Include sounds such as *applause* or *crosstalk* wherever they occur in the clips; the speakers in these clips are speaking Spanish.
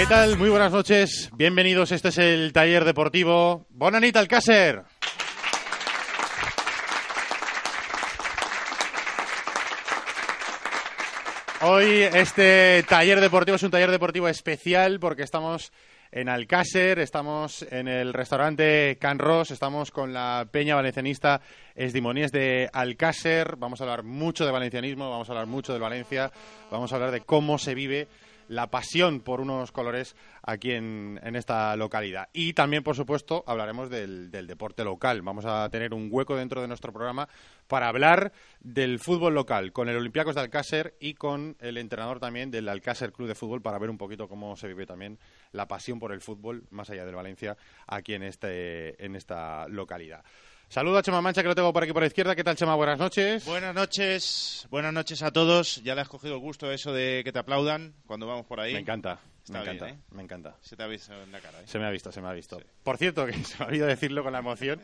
¿Qué tal? Muy buenas noches. Bienvenidos. Este es el taller deportivo. Bonanita Alcácer. Hoy este taller deportivo es un taller deportivo especial porque estamos en Alcácer, estamos en el restaurante Can Ros, estamos con la peña valencianista Esdimoníes de Alcácer. Vamos a hablar mucho de valencianismo, vamos a hablar mucho de Valencia, vamos a hablar de cómo se vive la pasión por unos colores aquí en, en esta localidad. Y también, por supuesto, hablaremos del, del deporte local. Vamos a tener un hueco dentro de nuestro programa para hablar del fútbol local con el Olympiacos de Alcácer y con el entrenador también del Alcácer Club de Fútbol para ver un poquito cómo se vive también la pasión por el fútbol más allá del Valencia aquí en, este, en esta localidad. Saludo a Chema Mancha, que lo tengo por aquí por la izquierda. ¿Qué tal, Chema? Buenas noches. Buenas noches, buenas noches a todos. Ya le has cogido el gusto eso de que te aplaudan cuando vamos por ahí. Me encanta, Está me bien, encanta, ¿eh? me encanta. Se te ha visto en la cara. ¿eh? Se me ha visto, se me ha visto. Sí. Por cierto, que *laughs* se me ha olvidado decirlo con la emoción,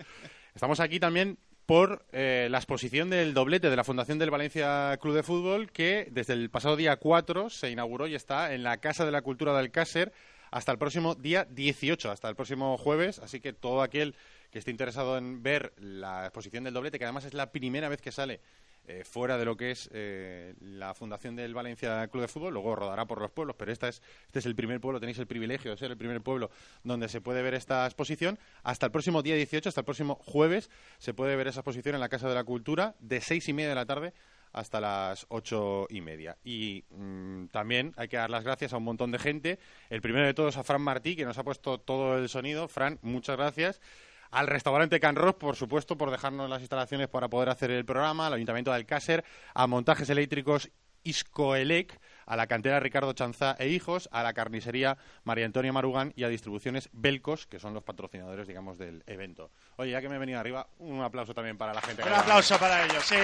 estamos aquí también por eh, la exposición del doblete de la Fundación del Valencia Club de Fútbol, que desde el pasado día 4 se inauguró y está en la Casa de la Cultura de Alcácer hasta el próximo día 18, hasta el próximo jueves. Así que todo aquel que esté interesado en ver la exposición del doblete, que además es la primera vez que sale eh, fuera de lo que es eh, la fundación del Valencia Club de Fútbol, luego rodará por los pueblos, pero esta es, este es el primer pueblo, tenéis el privilegio de ser el primer pueblo donde se puede ver esta exposición. Hasta el próximo día 18, hasta el próximo jueves, se puede ver esa exposición en la Casa de la Cultura de seis y media de la tarde hasta las ocho y media. Y mm, también hay que dar las gracias a un montón de gente. El primero de todos a Fran Martí, que nos ha puesto todo el sonido. Fran, muchas gracias al restaurante Can Ros, por supuesto, por dejarnos las instalaciones para poder hacer el programa, al Ayuntamiento de Alcácer, a Montajes Eléctricos Iscoelec, a la cantera Ricardo Chanzá e Hijos, a la carnicería María Antonia Marugán y a Distribuciones Belcos, que son los patrocinadores, digamos, del evento. Oye, ya que me he venido arriba, un aplauso también para la gente. Un aplauso para ellos, sí.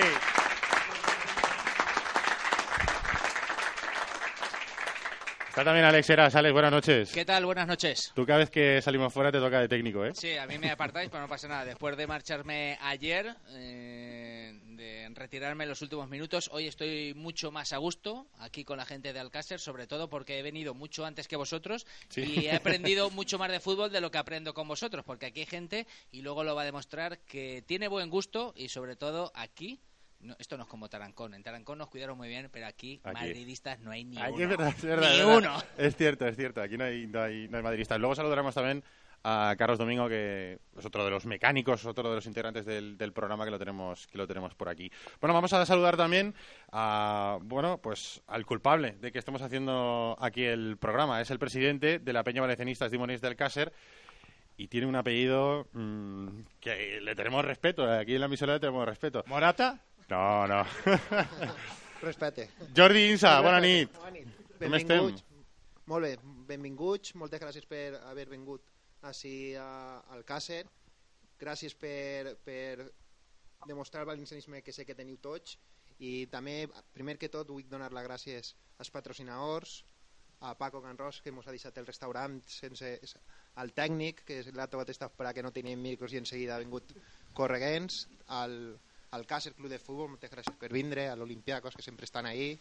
Está también Alex Heras. Alex, buenas noches. ¿Qué tal? Buenas noches. Tú cada vez que salimos fuera te toca de técnico, ¿eh? Sí, a mí me apartáis, pero no pasa nada. Después de marcharme ayer, eh, de retirarme en los últimos minutos, hoy estoy mucho más a gusto aquí con la gente de Alcácer, sobre todo porque he venido mucho antes que vosotros Sí. y he aprendido mucho más de fútbol de lo que aprendo con vosotros, porque aquí hay gente, y luego lo va a demostrar, que tiene buen gusto y sobre todo aquí... no, esto no es como Tarancón. En Tarancón nos cuidaron muy bien, pero aquí, Aquí. madridistas no hay ni Aquí uno. es verdad, es verdad, Ni es verdad. uno. Es cierto, es cierto. Aquí no hay, no hay, no hay madridistas. Luego saludaremos también a Carlos Domingo, que es otro de los mecánicos, otro de los integrantes del, del programa que lo tenemos que lo tenemos por aquí. Bueno, vamos a saludar también a, bueno, pues al culpable de que estemos haciendo aquí el programa. Es el presidente de la Peña Valencianista Dimonis del Cácer y tiene un apellido mm, que le tenemos respeto. Aquí en la emisora le tenemos respeto. ¿Morata? No, no. Respecte. Jordi Insa, bona nit. Com Benvinguts. estem? Molt bé, benvinguts, moltes gràcies per haver vingut així a, al Càcer, gràcies per, per demostrar el valencianisme que sé que teniu tots i també, primer que tot, vull donar les gràcies als patrocinadors, a Paco Canros, que ens ha deixat el restaurant sense al tècnic, que l'ha trobat estar per que no teníem micros i en seguida ha vingut correguents, al, al Càcer Club de Futbol, moltes gràcies per vindre, a l'Olimpiakos, que sempre estan ahí,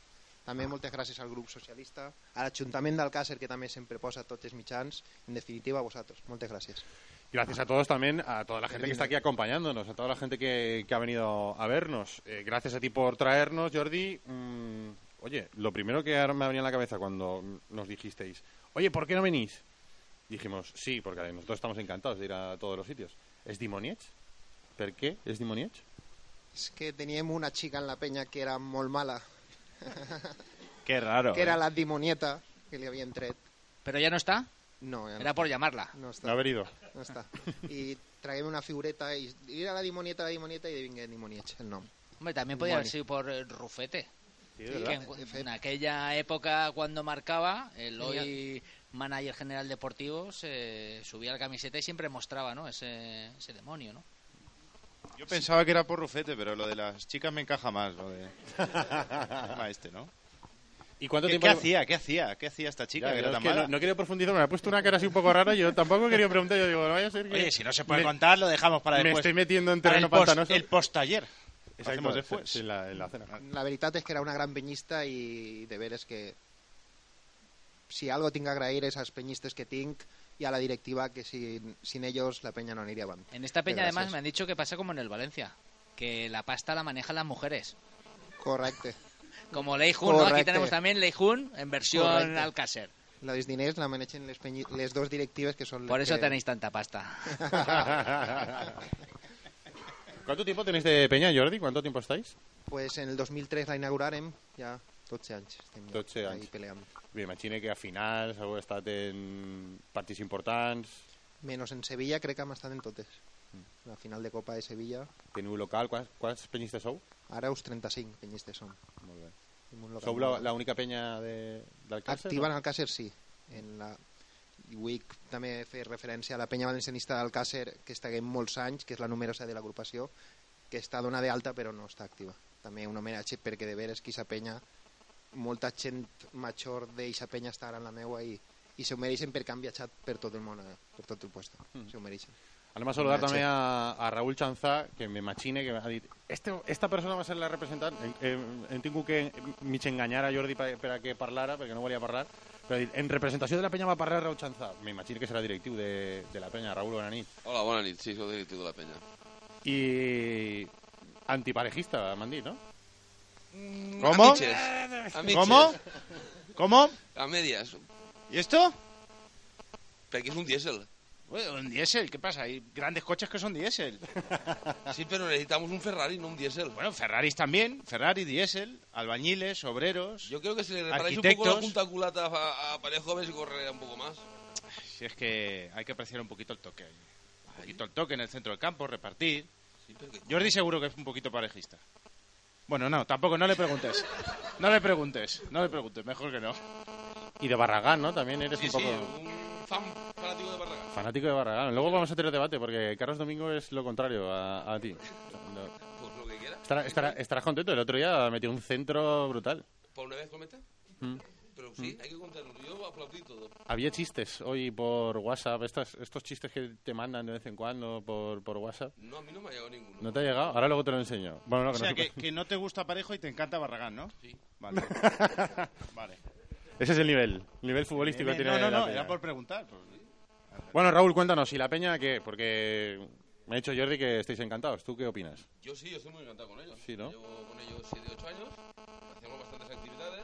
també moltes gràcies al grup socialista, a l'Ajuntament del Càcer, que també sempre posa tots els mitjans, en definitiva a vosaltres. Moltes gràcies. Gracias a todos también, a toda la gente que está aquí acompañándonos, a toda la gente que, que ha venido a vernos. Eh, gracias a ti por traernos, Jordi. Mm, oye, lo primero que ahora me ha venido a la cabeza cuando nos dijisteis, oye, ¿por qué no venís? Dijimos, sí, porque nosotros estamos encantados de ir a todos los sitios. ¿Es Dimoniech? ¿Per qué es Dimoniech? És que teníem una xica en la penya que era molt mala, *laughs* Qué raro. que era ¿eh? la dimonieta que li havien tret. ¿Pero ya no está? No, ja no, Era por llamarla. no No està. haber ido. No està. I traguem una figureta i era la dimonieta, la dimonieta i vinga Dimoniech, el nom. Hombre, también podía haber sido por eh, Rufete. Sí, que en, en aquella época cuando marcaba, el hoy manager general deportivo se subía la camiseta y siempre mostraba ¿no? ese, ese demonio, ¿no? Yo pensaba que era por Rufete, pero lo de las chicas me encaja más, lo de... este, ¿no? ¿Y cuánto ¿Qué, tiempo qué hacía? ¿Qué hacía? ¿Qué hacía esta chica Ya, que yo era es tan que mala? no, querido profundizar, me ha puesto una cara así un poco rara. Yo tampoco querido preguntar. Yo digo, no vaya a ser que. Oye, si no se puede me- contar, lo dejamos para me después. estoy metiendo en Para terreno el post, el post-taller. Hacemos después. sí, en la, la cena. La veritat és que era una gran penyista i de veres que si algo tinc a agrair és als penyistes que tinc i a la directiva que sin, sin ellos la peña no aniria avant. En esta peña además me han dicho que pasa como en el Valencia, que la pasta la manejan las mujeres. Correcte. *laughs* Como Lei Jun, ¿no? Aquí tenemos también Lei Jun en versión Correcte. Alcácer. La diners la manegen les, les dos directives que les Por eso que... tenéis tanta pasta. *laughs* ¿Cuánto tiempo tenéis de peña, Jordi? ¿Cuánto tiempo estáis? Pues en el 2003 la inaugurarem, ja 12 anys estem ja 12 ahí anys. peleant. M'imagino que a finals heu estat en partits importants, Menos en Sevilla crec que hem estat en totes. La final de Copa de Sevilla, teniu local, quants, quants penyistes sou? ara us 35 penyistes som. Molt bé. Sou l'única penya de, del Càcer? Activa en Alcàcer, sí. En la... I vull també fer referència a la penya valencianista d'Alcàcer, que està en molts anys, que és la número 7 de l'agrupació, que està donada d'alta però no està activa. També un homenatge perquè de veres que aquesta penya, molta gent major d'eixa penya està ara en la meua i, i s'ho mereixen perquè han viatjat per tot el món, eh, per tot el puesto. Mm. S'ho mereixen. Anem a saludar també a, a Raúl Chanzà, que m'imagine que ha dit este, esta persona va ser la representant. Hem, hem, hem tingut que mig enganyar a Jordi per, per a que parlara, perquè no volia parlar. Però ha dit, en representació de la penya va parlar Raúl Chanzà. M'imagino que serà directiu de, de la penya. Raúl, bona nit. Hola, bona nit. Sí, soc directiu de la penya. I antiparejista, m'han dit, no? ¿Cómo? A. A mitges. ¿Cómo? ¿Cómo? A medias. ¿Y esto? Perquè és un diésel. Bueno, un diésel, ¿qué pasa? Hay grandes coches que son diésel. *laughs* Sí, pero necesitamos un Ferrari, no un diésel. Bueno, Ferraris también, Ferrari, diésel, albañiles, obreros. Yo creo que si le reparáis un poco la junta culata a, a Parejo, a correría un poco más. Si es que hay que apreciar un poquito el toque. Un poquito el toque en el centro del campo, repartir. Sí, pero que- Jordi seguro que es un poquito parejista. Bueno, no, tampoco, no le preguntes. No le preguntes, no le preguntes, mejor que no. Y de Barragán, ¿no? También eres Sí, un sí, poco un fan fanático de Barragán. fanático de Barragán. Luego vamos a tener debate, porque Carlos Domingo es lo contrario a, a ti. No. Pues lo que quiera. Estará- estará- estarás contento. El otro día metió un centro brutal. ¿Por una vez comete? Mm. Pero sí, hay que contarlo. Yo aplaudí todo. Había chistes hoy por WhatsApp, estas, estos chistes que te mandan de vez en cuando por, por WhatsApp. No, a mí no me ha llegado ninguno. ¿No te ha llegado? Ahora luego te lo enseño. Bueno, no, O que sea, no que, se- que no te gusta Parejo y te encanta Barragán, ¿no? Sí. Vale. *laughs* vale. Ese es el nivel, nivel futbolístico que tiene no, no, la no, Peña. era por preguntar. pues. Bueno, Raúl, cuéntanos, ¿y la Peña qué? Porque me ha dicho Jordi que estáis encantados. ¿Tú qué opinas? Yo sí, yo estoy muy encantado con ellos. Sí, ¿no? Llevo con ellos 7 8 años. Hacemos bastantes actividades.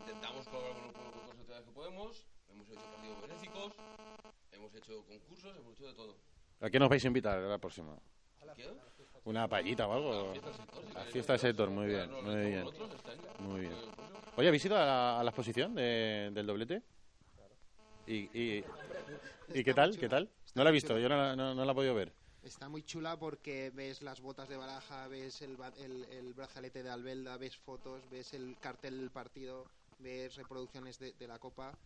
Intentamos colaborar con, con, con todas las podemos. Hemos hecho partidos benéficos. Hemos hecho concursos. Hemos hecho de todo. ¿A qué nos vais a invitar la próxima? ¿Qué? ¿Una paellita o algo? Fiesta del sector, si fiesta del sector, muy bien, muy bien. este. Muy bien. Oye, ¿habéis ido a la, a la exposición de- del doblete? ¿Y, y, ¿y qué tal? ¿Qué tal? No la he visto, yo no la, no, no la he podido ver. Está muy chula porque ves las botas de baraja, ves el, el, el brazalete de Albelda, ves fotos, ves el cartel del partido, ves reproducciones de, de la Copa,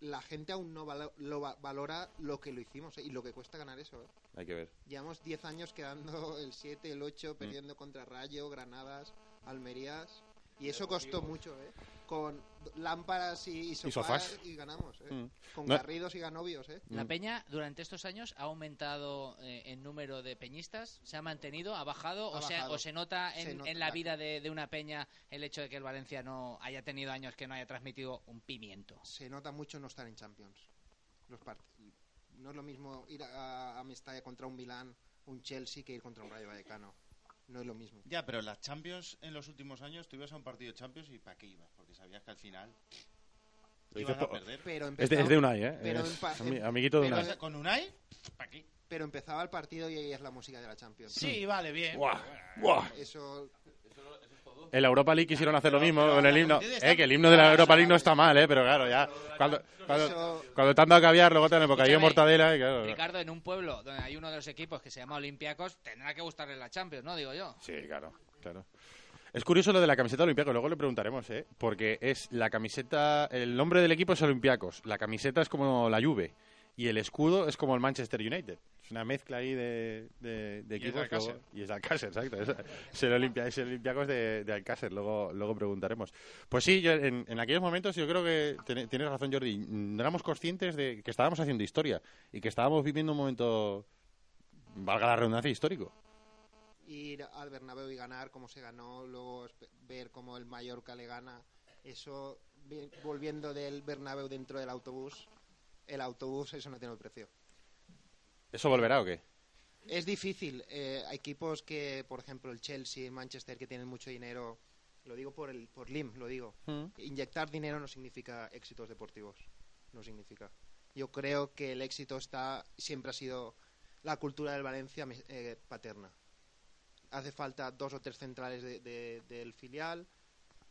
la gente aún no valo- lo va- valora lo que lo hicimos ¿eh? y lo que cuesta ganar eso. ¿eh? Hay que ver. Llevamos 10 años quedando el 7, el 8, perdiendo contra Rayo, Granadas, Almerías. Y eso costó mucho, ¿eh? Con lámparas y, y sofás, sofás. y ganamos, ¿eh? Mm. Con No- Garridos y Ganovios, ¿eh? La Peña durante estos años ha aumentado eh, en número de peñistas, se ha mantenido, ha bajado, Ha o, se- bajado. o se nota en, Se nota, en la claro. vida de, de una Peña el hecho de que el Valencia no haya tenido años que no haya transmitido un pimiento. Se nota mucho no estar en Champions. Los no es lo mismo ir a, a Mestalla contra un Milán, un Chelsea, que ir contra un Rayo Vallecano. No es lo mismo. Ya, pero las Champions en los últimos años, tú ibas a un partido de Champions y ¿para qué ibas? Porque sabías que al final Lo ibas a perder. Pero Es de, empezaba, es de Unai, ¿eh? pero Es amiguito de pero- Unai. ¿Con Unai? ¿Para qué? pero empezaba el partido y ahí es la música de la Champions. Sí, vale, bien. Buah, buah. Eso En la Europa League quisieron hacer lo mismo con el himno. Eh, que el himno de la Europa League no está mal, ¿eh? Pero claro, ya. Cuando, cuando, cuando te han dado caviar, luego te han bocadillo mortadela y claro. Ricardo, en un pueblo donde hay uno de los equipos que se llama Olympiacos, tendrá que gustarle la Champions, ¿no? Digo yo. Sí, claro, claro. Es curioso lo de la camiseta olímpica, luego le preguntaremos, ¿eh? Porque es la camiseta, el nombre del equipo es Olympiacos, la camiseta es como la Juve y el escudo es como el Manchester United. Es una mezcla ahí de, de, de Y es equipos. Alcácer. luego- y es Alcácer, exacto. Es, es el, Olimpia, es el Olympiacos de, de Alcácer, luego, luego preguntaremos. Pues sí, yo en, en aquellos momentos yo creo que tiene- tienes razón, Jordi. No éramos conscientes de que estábamos haciendo historia y que estábamos viviendo un momento, valga la redundancia, histórico. ir al Bernabéu y ganar como se ganó, luego ver cómo el Mallorca le gana, eso vi- volviendo del Bernabéu dentro del autobús, el autobús eso no tiene precio. ¿Eso volverá o qué? Es difícil, eh, hay equipos que, por ejemplo, el Chelsea, el Manchester, que tienen mucho dinero, lo digo por el por Lim, lo digo. Mm. Inyectar dinero no significa éxitos deportivos, no significa. Yo creo que el éxito está siempre ha sido la cultura del Valencia eh, paterna. Hace falta dos o tres centrales de- de- del filial,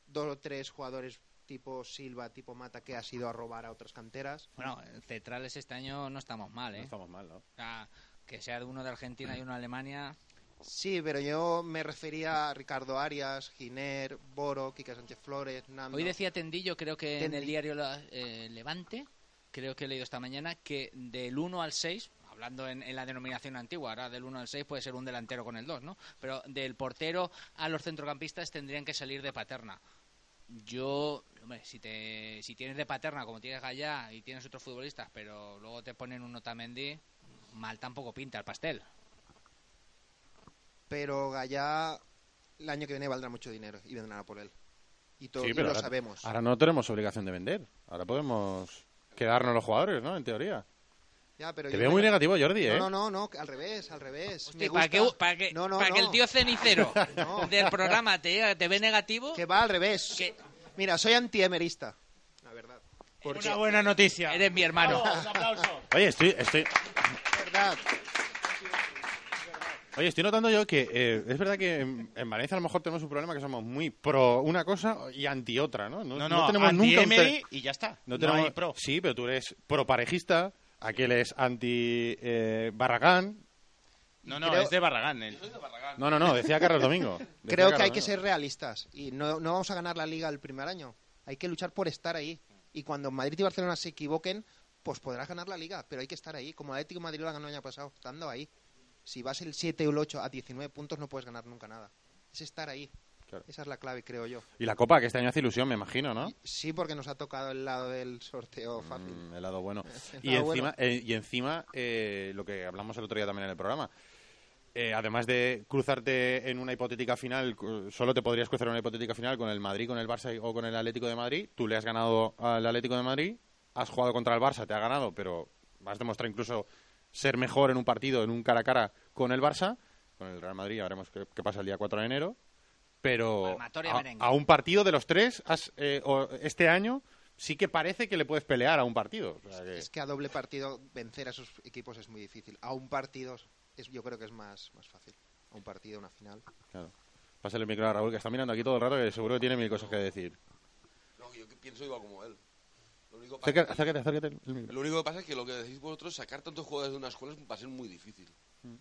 dos o tres jugadores tipo Silva, tipo Mata, que ha sido a robar a otras canteras. Bueno, en centrales este año no estamos mal, ¿eh? No estamos mal, ¿no? O sea, que sea de uno de Argentina y uno de Alemania. Sí, pero yo me refería a Ricardo Arias, Giner, Boro, Kika Sánchez Flores, Nando. Hoy decía Tendillo, creo que en el diario eh, Levante, creo que he leído esta mañana, que del 1 al 6, hablando en, en la denominación antigua, ahora del 1 al 6 puede ser un delantero con el 2, ¿no? Pero del portero a los centrocampistas tendrían que salir de paterna. Yo, hombre, si, te, si tienes de paterna como tienes Gallá y tienes otros futbolistas, pero luego te ponen un Otamendi, mal tampoco pinta el pastel. Pero Gallá el año que viene valdrá mucho dinero y vendrán a por él. Y, todo, Sí, y pero lo ahora- sabemos. Ahora no tenemos obligación de vender. Ahora podemos quedarnos los jugadores, ¿no? En teoría. Ya, pero Te veo muy negativo, Jordi, ¿eh? No, no, no, no, al revés, al revés. Hostia, Me para, que, para que- No, no, para que el tío cenicero *laughs* No. del programa te, te ve negativo, Que va al revés. Mira, soy antiemerista. La verdad. Porque, Una buena noticia. eres mi hermano. Un aplauso. Oye, estoy, estoy, verdad. oye, estoy notando yo que eh, es verdad que en, en Valencia a lo mejor tenemos un problema que somos muy pro una cosa y anti otra, ¿no? No, no, tenemos nunca un anti-Emery te- y ya está. no No, tenemos, hay pro. Sí, pero tú eres pro parejista, aquel es anti eh, Barragán. No, no, Creo- es de Barragán. él. No, no, no, decía Carlos Domingo. *laughs* Decía Creo que hay que ser realistas. Y no, no vamos a ganar la liga el primer año. Hay que luchar por estar ahí. Y cuando Madrid y Barcelona se equivoquen, pues podrás ganar la liga. Pero hay que estar ahí. Como el Atlético de Madrid lo ganó el año pasado, estando ahí. Si vas el 7 o el 8 a 19 puntos, no puedes ganar nunca nada. Es estar ahí. Claro. Esa es la clave, creo yo. Y la Copa, que este año hace ilusión, me imagino, ¿no? Sí, porque nos ha tocado el lado del sorteo fácil. Mm, el lado bueno. *laughs* El Y encima, bueno. eh, y encima eh, lo que hablamos el otro día también en el programa. Eh, además de cruzarte en una hipotética final, solo te podrías cruzar en una hipotética final con el Madrid, con el Barça o con el Atlético de Madrid. Tú le has ganado al Atlético de Madrid, has jugado contra el Barça, te ha ganado, pero has demostrado incluso ser mejor en un partido, en un cara a cara con el Barça. Con el Real Madrid, ya veremos qué, qué pasa el día 4 de enero. Pero a, un partido de los tres, has, eh, o- este año, sí que parece que le puedes pelear a un partido. O sea que- Es que a doble partido vencer a esos equipos es muy difícil. A un partido es, yo creo que es más, más fácil. A un partido, una final. Claro. Pásale el micro a Raúl, que está mirando aquí todo el rato, que seguro que tiene mil cosas que decir. No, yo que pienso igual como él. Lo único, que Acércate, pasa, acércate, acércate el micro. lo único que pasa es que lo que decís vosotros, sacar tantos jugadores de una escuela va a ser muy difícil. Mm.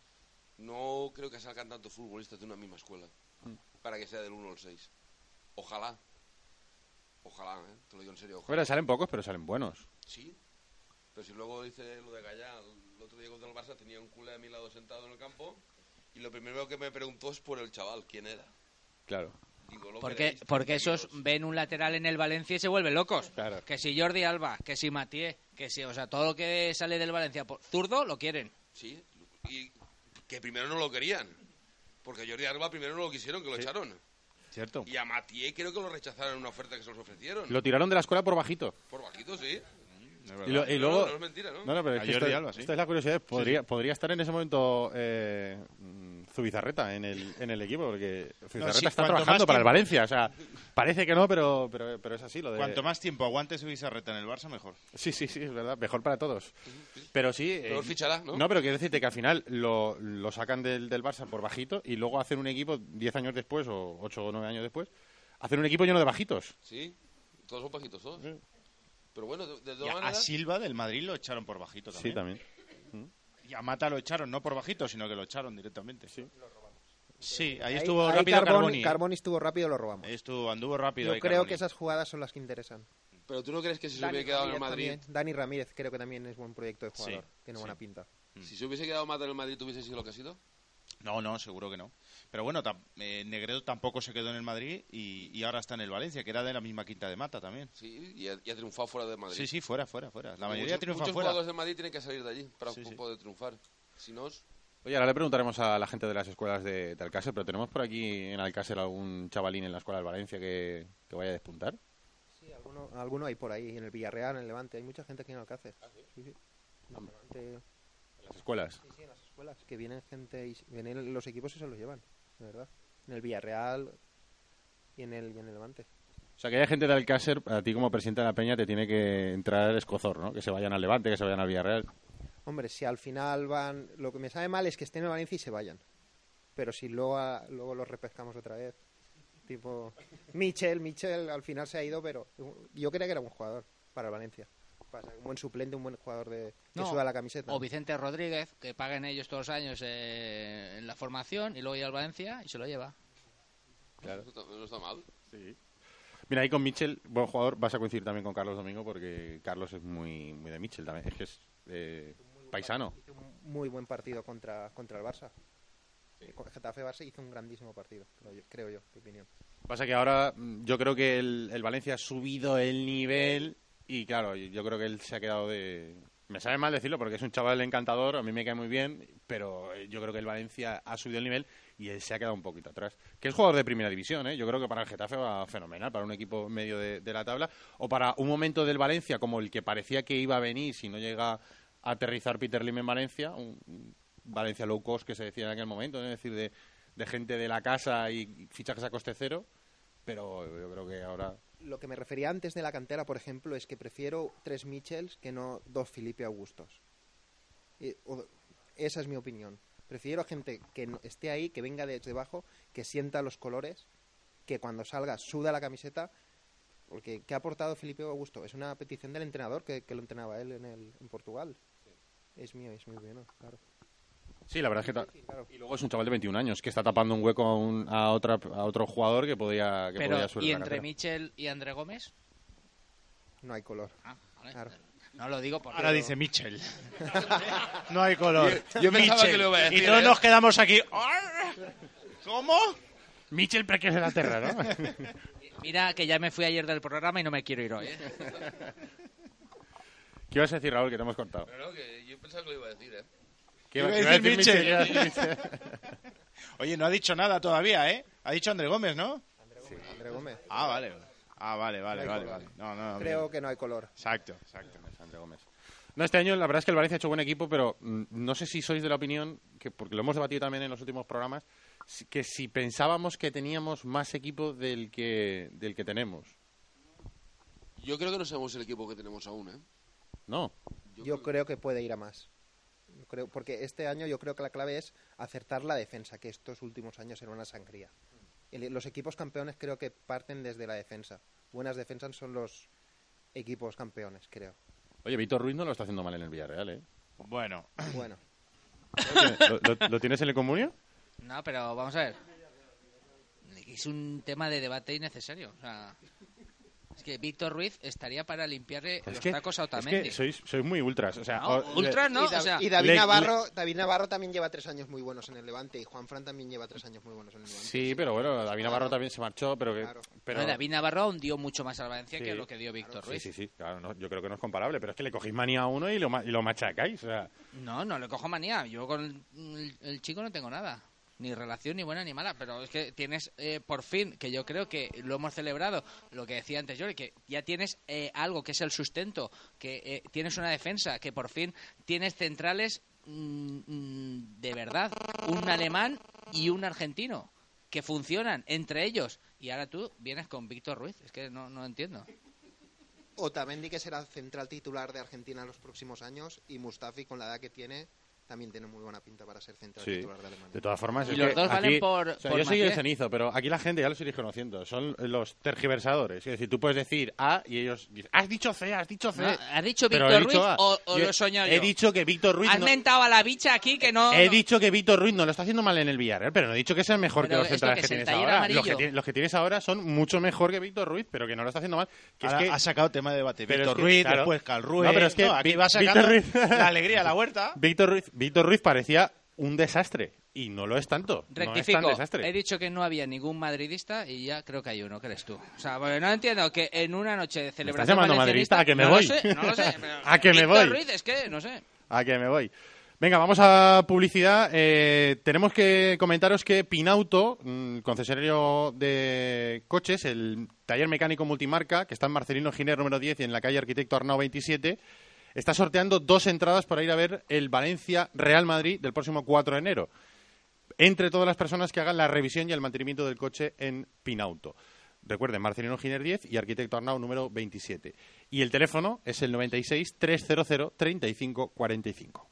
No creo que salgan tantos futbolistas de una misma escuela Mm. para que sea del 1 al 6. Ojalá. Ojalá, ¿eh? Te lo digo en serio. Ojalá. Fuera salen pocos, pero salen buenos. Sí. Pero si luego dice lo de Gallá, el otro día contra el Barça tenía un culé a mi lado sentado en el campo y lo primero que me preguntó es por el chaval, ¿quién era? Claro. Digo, ¿lo Porque, queréis? porque esos ven un lateral en el Valencia y se vuelven locos. Claro. Que si Jordi Alba, que si Matié, que si, o sea, todo lo que sale del Valencia por zurdo lo quieren. Sí, y que primero no lo querían. Porque a Jordi Alba primero no lo quisieron, que lo echaron. Cierto. Y a Matié creo que lo rechazaron en una oferta que se los ofrecieron. Lo tiraron de la escuela por bajito. Por bajito, sí. Y, lo- y No, luego... no es mentira, ¿no? No, no, pero es que Alba, sí. esta es la curiosidad. Podría, podría estar en ese momento eh, Zubizarreta en el, en el equipo, porque Zubizarreta sí, está trabajando para el Valencia. O sea, parece que no, pero, pero, pero es así. Lo de... Cuanto más tiempo aguante su Bizarreta en el Barça, mejor. Sí, sí, sí, es verdad. Mejor para todos. Pero sí... eh, fichará, ¿no? No, pero quiero decirte que al final lo, lo sacan del, del Barça por bajito y luego hacen un equipo 10 años después o 8 o 9 años después, hacen un equipo lleno de bajitos. Sí, todos son bajitos, todos. Pero bueno, de, de Y todas a. Silva del Madrid lo echaron por bajito también. Sí, también. Y a Mata lo echaron, no por bajito, sino que lo echaron directamente. Sí, ahí, Ahí- estuvo ahí rápido Carboni, Carboni. Carboni estuvo rápido, lo robamos. Estuvo, anduvo rápido. Yo ahí creo Carboni. que esas jugadas son las que interesan. Pero tú no crees que si se hubiera quedado en el Madrid... también. Dani Ramírez creo que también es buen proyecto de jugador. Sí, Tiene sí. buena pinta. Si se hubiese quedado Mata en el Madrid, ¿tuviese sido lo que ha sido? No, no, seguro que no. Pero bueno, tam- eh, Negredo tampoco se quedó en el Madrid y, y ahora está en el Valencia, que era de la misma quinta de Mata también. Sí, y ha, y ha triunfado fuera de Madrid. Sí, sí, fuera, fuera, fuera. La mayoría muchos, triunfa muchos fuera. jugadores de Madrid tienen que salir de allí para Sí, sí. poder triunfar. Si no, es- Oye, ahora le preguntaremos a la gente de las escuelas de, de Alcácer, pero tenemos por aquí en Alcácer algún chavalín en la escuela del Valencia que, que vaya a despuntar. Sí, alguno, alguno hay por ahí, en el Villarreal, en el Levante. Hay mucha gente aquí en Alcácer. Sí, sí. En el Levante- En las escuelas. sí, sí, en las escuelas. Que vienen gente y vienen los equipos y se los llevan, de verdad. En el Villarreal y en el, y en el Levante. O sea, que haya gente de Alcácer, a ti como presidente de la Peña te tiene que entrar escozor, ¿no? Que se vayan al Levante, que se vayan al Villarreal. Hombre, si al final van... Lo que me sabe mal es que estén en Valencia y se vayan. Pero si luego, a- luego los repescamos otra vez. Tipo... Michel, Michel al final se ha ido, pero yo creía que era un jugador para el Valencia. Pasa, Un buen suplente, un buen jugador de, que No, suda la camiseta. O Vicente Rodríguez, que paguen ellos todos los años eh, en la formación y luego ir al Valencia y se lo lleva. está, no está mal. Mira, ahí con Michel, buen jugador, vas a coincidir también con Carlos Domingo porque Carlos es muy, muy de Michel también. Es que es eh, paisano. Hizo un muy buen partido contra, contra el Barça. Con Getafe Barça hizo un grandísimo partido, creo yo, creo yo mi opinión. Pasa que ahora mm, yo creo que el, el Valencia ha subido el nivel y claro, yo creo que él se ha quedado de... Me sabe mal decirlo porque es un chaval encantador, a mí me cae muy bien, pero eh, yo creo que el Valencia ha subido el nivel y él se ha quedado un poquito atrás. Que es jugador de primera división, ¿eh? yo creo que para el Getafe va fenomenal, para un equipo medio de, la tabla, o para un momento del Valencia como el que parecía que iba a venir si no llega a aterrizar Peter Lim en Valencia, un, Valencia low cost que se decía en aquel momento, ¿no? es decir, de, de gente de la casa y fichajes a coste cero, pero yo creo que ahora Lo que me refería antes de la cantera, por ejemplo, es que prefiero tres Michels que no dos Felipe Augustos. Y- o- esa es mi opinión. Prefiero gente que esté ahí, que venga desde abajo, que sienta los colores, que cuando salga suda la camiseta. Porque, ¿qué ha aportado Felipe Augusto? Es una petición del entrenador que, que lo entrenaba él en, el, en Portugal. Es mío, es muy bueno, claro. Sí, la verdad es que... claro. Y luego es un chaval de 21 años que está tapando un hueco a, un- a, otra, a otro jugador que podía, que Pero, podía subir ¿y entre. Michel y André Gómez? No hay color. Ah, vale. Claro. No lo digo porque... Ahora dice Michel. *laughs* no hay color. Yo- yo pensaba que lo iba a decir, Y todos ¿eh? nos quedamos aquí. ¿Cómo? Michel Preques de la Terra, ¿no? *laughs* Mira que ya me fui ayer del programa y no me quiero ir hoy. ¿eh? ¿Qué ibas a decir, Raúl, que te hemos cortado? Pero no, que yo pensaba que lo iba a decir, ¿eh? ¿Qué Iba a qué iba a decir decir Michel. ¿Qué iba a decir Michel? *laughs* *laughs* Oye, no ha dicho nada todavía, ¿eh? Ha dicho André Gómez, ¿no? André Gómez. Ah, vale. Ah, vale, vale, No vale, vale. No, no, Creo que no hay color. Exacto, exacto. André Gómez. No, este año la verdad es que el Valencia ha hecho buen equipo, pero mm, no sé si sois de la opinión, que porque lo hemos debatido también en los últimos programas, que si pensábamos que teníamos más equipo del que, del que tenemos. Yo creo que no sabemos el equipo que tenemos aún, ¿eh? No. Yo creo que puede ir a más. Creo, porque este año yo creo que la clave es acertar la defensa, que estos últimos años era una sangría. El- los equipos campeones creo que parten desde la defensa. Buenas defensas son los equipos campeones, creo. Oye, Víctor Ruiz no lo está haciendo mal en el Villarreal, ¿eh? Bueno, *coughs* Bueno, ¿Lo, lo- lo tienes en el comunio? No, pero vamos a ver. Es un tema de debate innecesario. O sea, Es que Víctor Ruiz estaría para limpiarle Es los que, tacos a es Otamendi. que sois, sois muy ultras. O sea, No, o- ultras no, y, Da- o sea, y David, le- Navarro, David Navarro también lleva tres años muy buenos en el Levante y Juan Fran también lleva tres años muy buenos en el Levante. Sí, pero bueno, David Navarro Claro. también se marchó, pero que... Claro. Pero, No, David Navarro hundió mucho más al Valencia Sí. que lo que dio Víctor Sí, Ruiz. sí, sí, claro, no, yo creo que no es comparable, pero es que le cogéis manía a uno y lo, y lo machacáis. O sea, No, no le cojo manía. Yo con el, el chico no tengo nada. Ni relación ni buena ni mala. Pero es que tienes, eh, por fin, que yo creo que lo hemos celebrado, lo que decía antes yo, que ya tienes eh, algo que es el sustento, que eh, tienes una defensa, que por fin tienes centrales mm, mm, de verdad. Un alemán y un argentino que funcionan entre ellos. Y ahora tú vienes con Víctor Ruiz. Es que no, no entiendo. Otamendi que será central titular de Argentina en los próximos años y Mustafi con la edad que tiene también tiene muy buena pinta para ser central Sí. titular de Alemania. de todas formas... Y es los que dos valen aquí- por- o sea, por yo soy el cenizo, pero aquí la gente ya lo iréis conociendo. Son los tergiversadores. Es decir, tú puedes decir A y ellos dicen, has dicho C, has dicho C. No, ¿Has dicho Víctor dicho Ruiz o, o Yo lo he soñado yo? He dicho que Víctor Ruiz... Has no- mentado a la bicha aquí que no... He no- dicho que Víctor Ruiz no lo está haciendo mal en el Villarreal, pero no he dicho que sea mejor Pero que los centrales que tienes ahora. Los que, los que tienes ahora son mucho mejor que Víctor Ruiz, pero que no lo está haciendo mal. Que es Ahora que ha sacado tema de debate. Pero Víctor Ruiz, después Calrué. No, pero es que aquí va sacando Víctor Ruiz- la alegría a la huerta. *laughs* Víctor Ruiz, Víctor Ruiz parecía un desastre y no lo es tanto. No es tan Rectifico, desastre. he dicho que no había ningún madridista y ya creo que hay uno, ¿qué eres tú? O sea, porque no entiendo que en una noche de celebración llamando valencianista- madridista? ¿A que me no voy? Lo sé, no lo sé. *laughs* pero ¿A que me Víctor voy? Ruiz, es que, no sé. A que me voy. Venga, vamos a publicidad. Eh, tenemos que comentaros que Pinauto, mm, concesionario de coches, el taller mecánico multimarca, que está en Marcelino Giner número 10 y en la calle Arquitecto Arnau 27, está sorteando dos entradas para ir a ver el Valencia Real Madrid del próximo 4 de enero. Entre todas las personas que hagan la revisión y el mantenimiento del coche en Pinauto. Recuerden, Marcelino Giner 10 y Arquitecto Arnau número 27. Y el teléfono es el 96 300 35 45.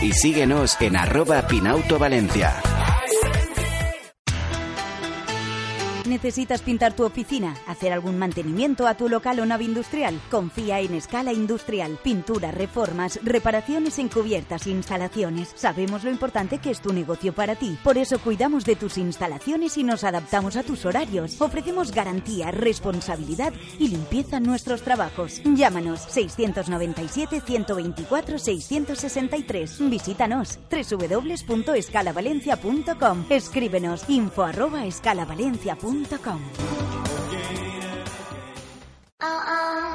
y síguenos en arroba Pinauto Valencia. ¿Necesitas pintar tu oficina? ¿Hacer algún mantenimiento a tu local o nave industrial? Confía en Escala Industrial. Pintura, reformas, reparaciones encubiertas, instalaciones. Sabemos lo importante que es tu negocio para ti. Por eso cuidamos de tus instalaciones y nos adaptamos a tus horarios. Ofrecemos garantía, responsabilidad y limpieza en nuestros trabajos. Llámanos 697 124 663. Visítanos www.escalavalencia.com. Escríbenos info arroba escalavalencia.com. た感。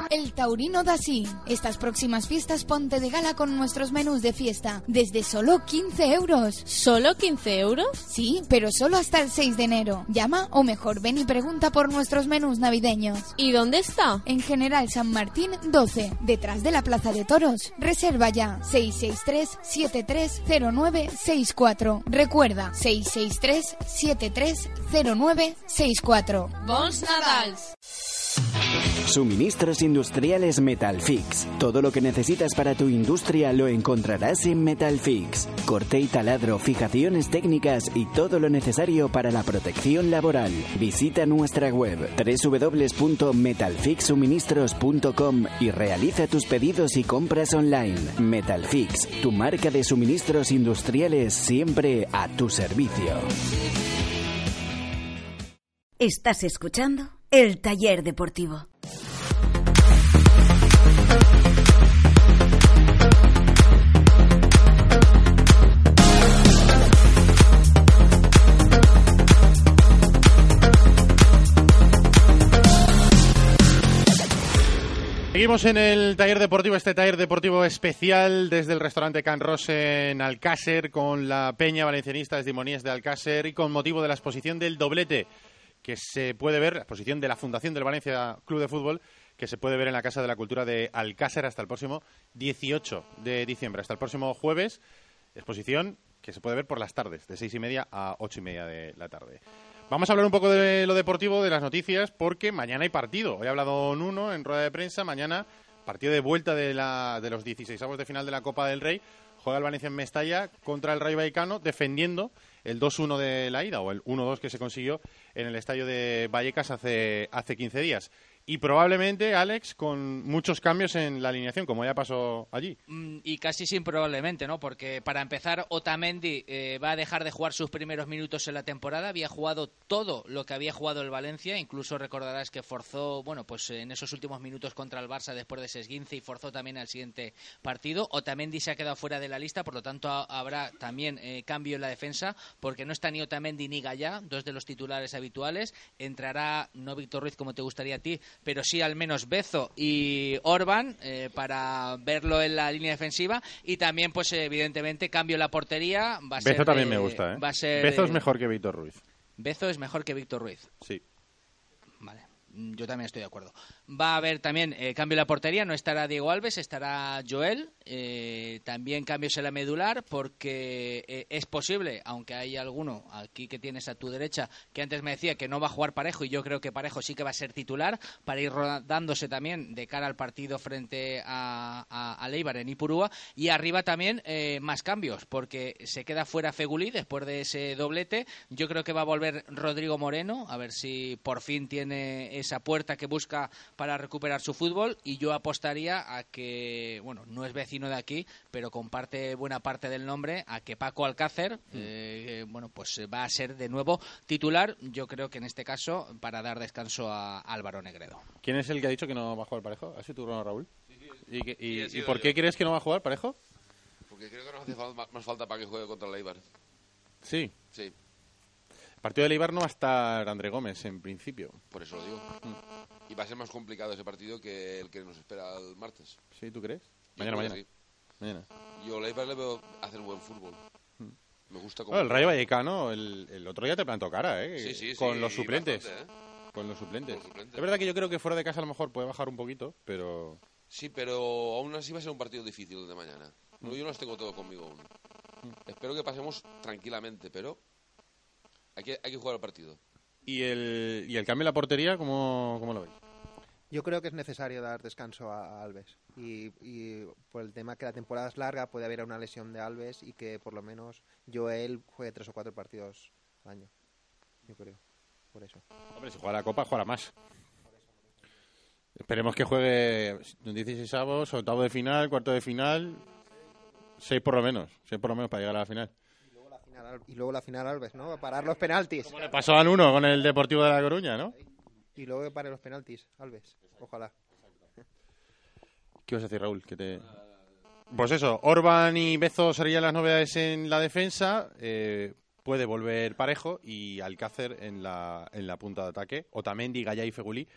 El Taurino da sí. Estas próximas fiestas ponte de gala con nuestros menús de fiesta. Desde solo 15 euros. ¿Solo 15 euros? Sí, pero solo hasta el 6 de enero. Llama o mejor ven y pregunta por nuestros menús navideños. ¿Y dónde está? En General San Martín 12, detrás de la Plaza de Toros. Reserva ya 663-730964. Recuerda 663-730964. Bons Nadals. Suministros industriales Metalfix. Todo lo que necesitas para tu industria lo encontrarás en Metalfix. Corte y taladro, fijaciones técnicas y todo lo necesario para la protección laboral. Visita nuestra web www.metalfixsuministros.com y realiza tus pedidos y compras online. Metalfix, tu marca de suministros industriales siempre a tu servicio. Estás escuchando El Taller Deportivo. Seguimos en el taller deportivo, este taller deportivo especial desde el restaurante Can Rose en Alcácer, con la Peña Valencianista desde Moníes de Alcácer y con motivo de la exposición del doblete que se puede ver, la exposición de la Fundación del Valencia Club de Fútbol, que se puede ver en la Casa de la Cultura de Alcácer hasta el próximo 18 de diciembre, hasta el próximo jueves, exposición que se puede ver por las tardes, de seis y media a ocho y media de la tarde. Vamos a hablar un poco de lo deportivo, de las noticias, porque mañana hay partido. Hoy ha hablado Nuno en rueda de prensa. Mañana, partido de vuelta de, la, de los 16 de final de la Copa del Rey. Juega el Valencia en Mestalla contra el Rayo Vallecano, defendiendo el 2-1 de la ida o el 1-2 que se consiguió en el estadio de Vallecas hace, hace 15 días. Y probablemente, Alex, con muchos cambios en la alineación, como ya pasó allí. Mm, Y casi sin probablemente, ¿no? Porque para empezar, Otamendi eh, va a dejar de jugar sus primeros minutos en la temporada. Había jugado todo lo que había jugado el Valencia. Incluso recordarás que forzó, bueno, pues en esos últimos minutos contra el Barça después de ese esguince y forzó también al siguiente partido. Otamendi se ha quedado fuera de la lista, por lo tanto ha- habrá también eh, cambio en la defensa, porque no está ni Otamendi ni Gallá, dos de los titulares habituales. Entrará, no Víctor Ruiz como te gustaría a ti, pero sí al menos Bezo y Orban eh, para verlo en la línea defensiva y también pues evidentemente cambio la portería va a Bezo ser también me gusta, ¿eh? va a ser Bezo es mejor que Víctor Ruiz. Bezo es mejor que Víctor Ruiz Sí. Vale, yo también estoy de acuerdo. Va a haber también eh, cambio en la portería, no estará Diego Alves, estará Joel. eh, también cambios en la medular, porque eh, es posible, aunque hay alguno aquí que tienes a tu derecha, que antes me decía que no va a jugar Parejo, y yo creo que Parejo sí que va a ser titular, para ir rodándose también de cara al partido frente a, a, a Leibar en Ipurúa. Y arriba también más cambios, porque se queda fuera Fegulí después de ese doblete. Yo creo que va a volver Rodrigo Moreno, a ver si por fin tiene esa puerta que busca para recuperar su fútbol. Y yo apostaría a que, bueno, no es vecino de aquí, pero comparte buena parte del nombre, a que Paco Alcácer, eh, bueno, pues va a ser de nuevo titular. Yo creo que en este caso para dar descanso a Álvaro Negredo. ¿Quién es el que ha dicho que no va a jugar Parejo? ¿Ha sido tú, Raúl? ¿Y, que- y- Sí, he y por yo. qué crees que no va a jugar Parejo? Porque creo que nos hace más falta para que juegue contra el Eibar. Sí. Sí, partido de Eibar no va a estar André Gómez, en principio. por eso lo digo. Y va a ser más complicado ese partido que el que nos espera el martes. ¿Sí, tú crees? Yo Mañana, mañana. que sí. Mañana. Yo al Eibar le veo hacer buen fútbol. Me gusta como... Bueno, el Rayo Vallecano el, el otro día te plantó cara, ¿eh? Sí, sí, Con sí, los suplentes. bastante, Con los suplentes. Con los suplentes. Es verdad que yo creo que fuera de casa a lo mejor puede bajar un poquito, pero... Sí, pero aún así va a ser un partido difícil el de mañana. No, yo no los tengo todo conmigo aún. Espero que pasemos tranquilamente, pero hay que, hay que jugar el partido. ¿Y el, y el cambio en la portería, cómo, cómo lo veis? Yo creo que es necesario dar descanso a, a Alves. Y, y por el tema que la temporada es larga, puede haber una lesión de Alves y que por lo menos Joel juegue tres o cuatro partidos al año. Yo creo. Por eso. Hombre, si juega la Copa, juega más. Esperemos que juegue un 16 avos, octavo de final, cuarto de final, seis por lo menos, seis por lo menos para llegar a la final. Y luego la final Alves, ¿no? Parar los penaltis. Le pasó al uno con el Deportivo de La Coruña, ¿no? Y luego que pare los penaltis, Alves. Ojalá. ¿Qué vas a decir, Raúl? Que te... Pues eso, Orban y Bezo serían las novedades en la defensa. eh, puede volver Parejo y Alcácer en la, en la punta de ataque. Otamendi, Gallá y Fegulí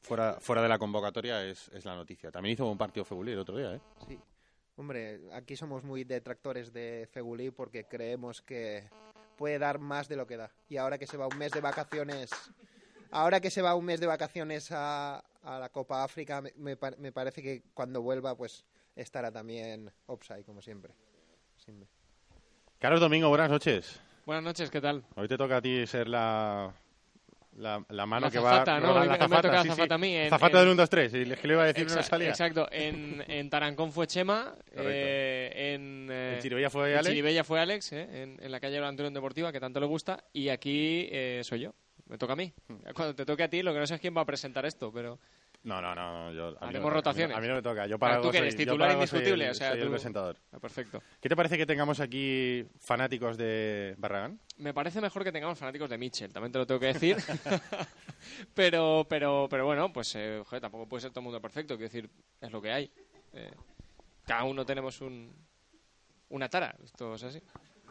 fuera, fuera de la convocatoria es, es la noticia. También hizo un partido Fegulí el otro día, ¿eh? Sí. Hombre, aquí somos muy detractores de Fegulí porque creemos que puede dar más de lo que da. Y ahora que se va un mes de vacaciones, ahora que se va un mes de vacaciones a, a la Copa África, me, me pa- me parece que cuando vuelva, pues estará también offside, como siempre. Siempre. Carlos Domingo, buenas noches. Buenas noches, ¿qué tal? Hoy te toca a ti ser la, la, la mano La que azafata, va ¿no? la me- me toca sí, sí. azafata a mí en- Azafata en- del 1, 2, 3. Y que le iba a decir y no salía. Exacto, en, *laughs* en Tarancón fue Chema, eh, en, eh, En Chirivella fue en Alex. Chirivella fue Alex, eh, en, en la calle Antonión Deportiva, que tanto le gusta, y aquí eh, soy yo. Me toca a mí. Hmm. Cuando te toque a ti, lo que no sé es quién va a presentar esto, pero... No, no, no. Yo, a mí no me Haremos toca, rotaciones. A mí no me toca. Yo Ah, para tú algo que soy- eres titular soy indiscutible, el- o sea, soy el tú- presentador. Ah, perfecto. ¿Qué te parece que tengamos aquí fanáticos de Barragán? Me parece mejor que tengamos fanáticos de Mitchell, también te lo tengo que decir. *laughs* *laughs* pero, pero, pero bueno, pues eh, joder, tampoco puede ser todo el mundo perfecto, quiero decir, es lo que hay. Eh, cada uno tenemos un, una tara, esto es así.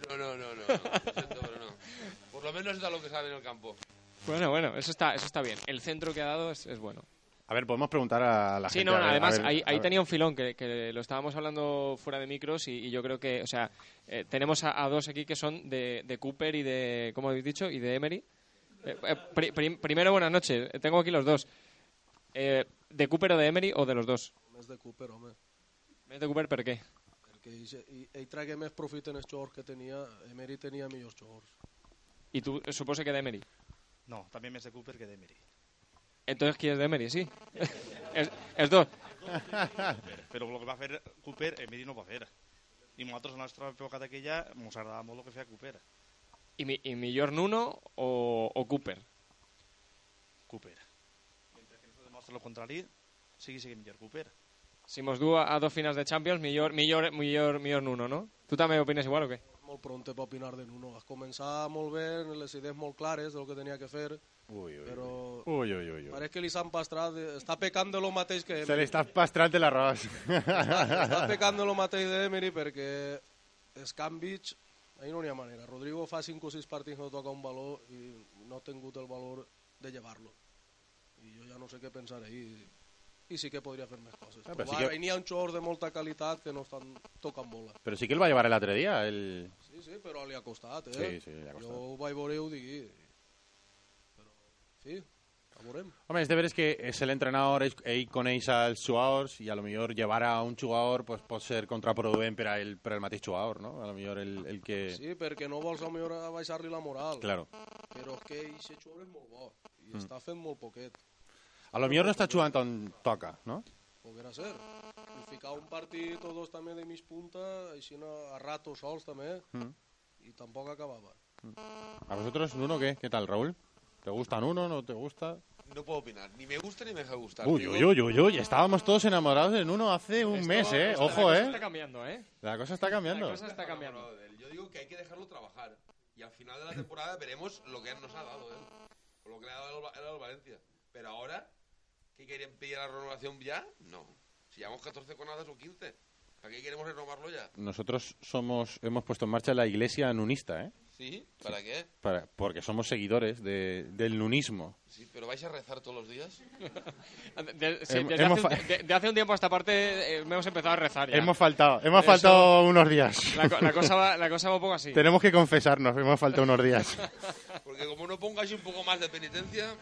No, no, no, no. no. Lo siento, pero no. Por lo menos da lo que sabe en el campo. Bueno, bueno, eso está, eso está bien. El centro que ha dado es, es bueno. A ver, podemos preguntar a la Sí, gente. no, a ver- además ver- ahí, tenía un filón que, que lo estábamos hablando fuera de micros y, y yo creo que, o sea, eh, tenemos a, a dos aquí que son de, de Cooper y de, ¿cómo habéis dicho? Y de Emery. Eh, eh, pri- prim- primero, buenas noches. Tengo aquí los dos. Eh, ¿De Cooper o de Emery o de los dos? Més de Cooper, home. ¿De Cooper per què? Perquè ell, ell, ell tragué més profit en els jugadors que tenia. Emery tenia millors jugadors. I tu eh, suposo que d'Emery. No, també més de Cooper que d'Emery. Entonces, ¿quién es de Emery? Sí. *laughs* es, es dos. *laughs* Però el que va fer Cooper, Emery no va fer. I nosaltres, a la nostra època d'aquella, ens agradava molt el que feia Cooper. ¿Y, mi, millor Nuno o, o Cooper? Cooper. Mentre que no se demostra el contrari, sigui, sigui millor Cooper. Si mos du a, a dos finals de Champions, millor, millor, millor, millor Nuno, no? ¿Tú también opinas igual o qué? Molt pronte per opinar de Nuno. Has començat molt bé, les idees molt clares del que tenia que fer, Uy, uy, però pareix que li s'han pastrat, està pecant de lo mateix que Se le está pastrante el arroz. està, està pecant de lo mateix d'Emery perquè ahí no n'hi ha manera. Rodrigo fa 5 o 6 partits no toca un valor i no ha tingut el valor de llevar-lo. I jo ja no sé què pensar ahí. I sí que podria fer més coses. Ah, però però sí va, que- N'hi ha un xor de molta qualitat que no estan tocant bola. Pero sí que él va a llevar el otro día. El... Sí, sí, però li ha costat, eh? Sí, sí, li ha costat. Jo ho vaig veure i ho digui. Sí, a veurem. Hombre, es de ver es que es el entrenador, es, ell coneix els jugadors y a lo mejor llevar a un jugador pues, pot ser contraproduent per, a el, per al mateix jugador, no? A lo mejor el, el que... Sí, perquè no vols a millor baixar-li la moral. Claro. Però és que aquest jugador és molt bo i Mm. està fent molt poquet. A lo mejor no està jugant on toca, no? Poguera ser. I ficar un partit o dos també de mig punta, així no, a rato sols també, Mm. i tampoc acabava. ¿A vosotros, Nuno, qué? ¿Qué tal, Raúl? ¿Te gusta Nuno? ¿No te gusta? No puedo opinar. Ni me gusta ni me deja gustar. Uy, uy, uy, uy, uy, estábamos todos enamorados de Nuno hace un mes, ¿eh? La Ojo, cosa ¿eh? está cambiando, ¿eh? La cosa está cambiando. La cosa está cambiando. Yo digo que hay que dejarlo trabajar. Y al final de la temporada veremos lo que nos ha dado él. O lo que le ha dado el, el Valencia. Pero ahora, ¿qué quieren pedir la renovación ya? No. Si llevamos 14 conadas o 15. ¿Para qué queremos renovarlo ya? Nosotros somos, hemos puesto en marcha la iglesia nunista, ¿eh? ¿Sí? ¿Para qué? Para, porque somos seguidores de- del nunismo. Sí, pero vais a rezar todos los días. *laughs* De, sí, desde hemos hace, un, de- de hace un tiempo a esta parte eh, hemos empezado a rezar ya. Hemos faltado, hemos Eso- faltado unos días. La, la cosa va, la cosa va un poco así. Tenemos que confesarnos, hemos faltado unos días. *laughs* Porque como no pongáis un poco más de penitencia...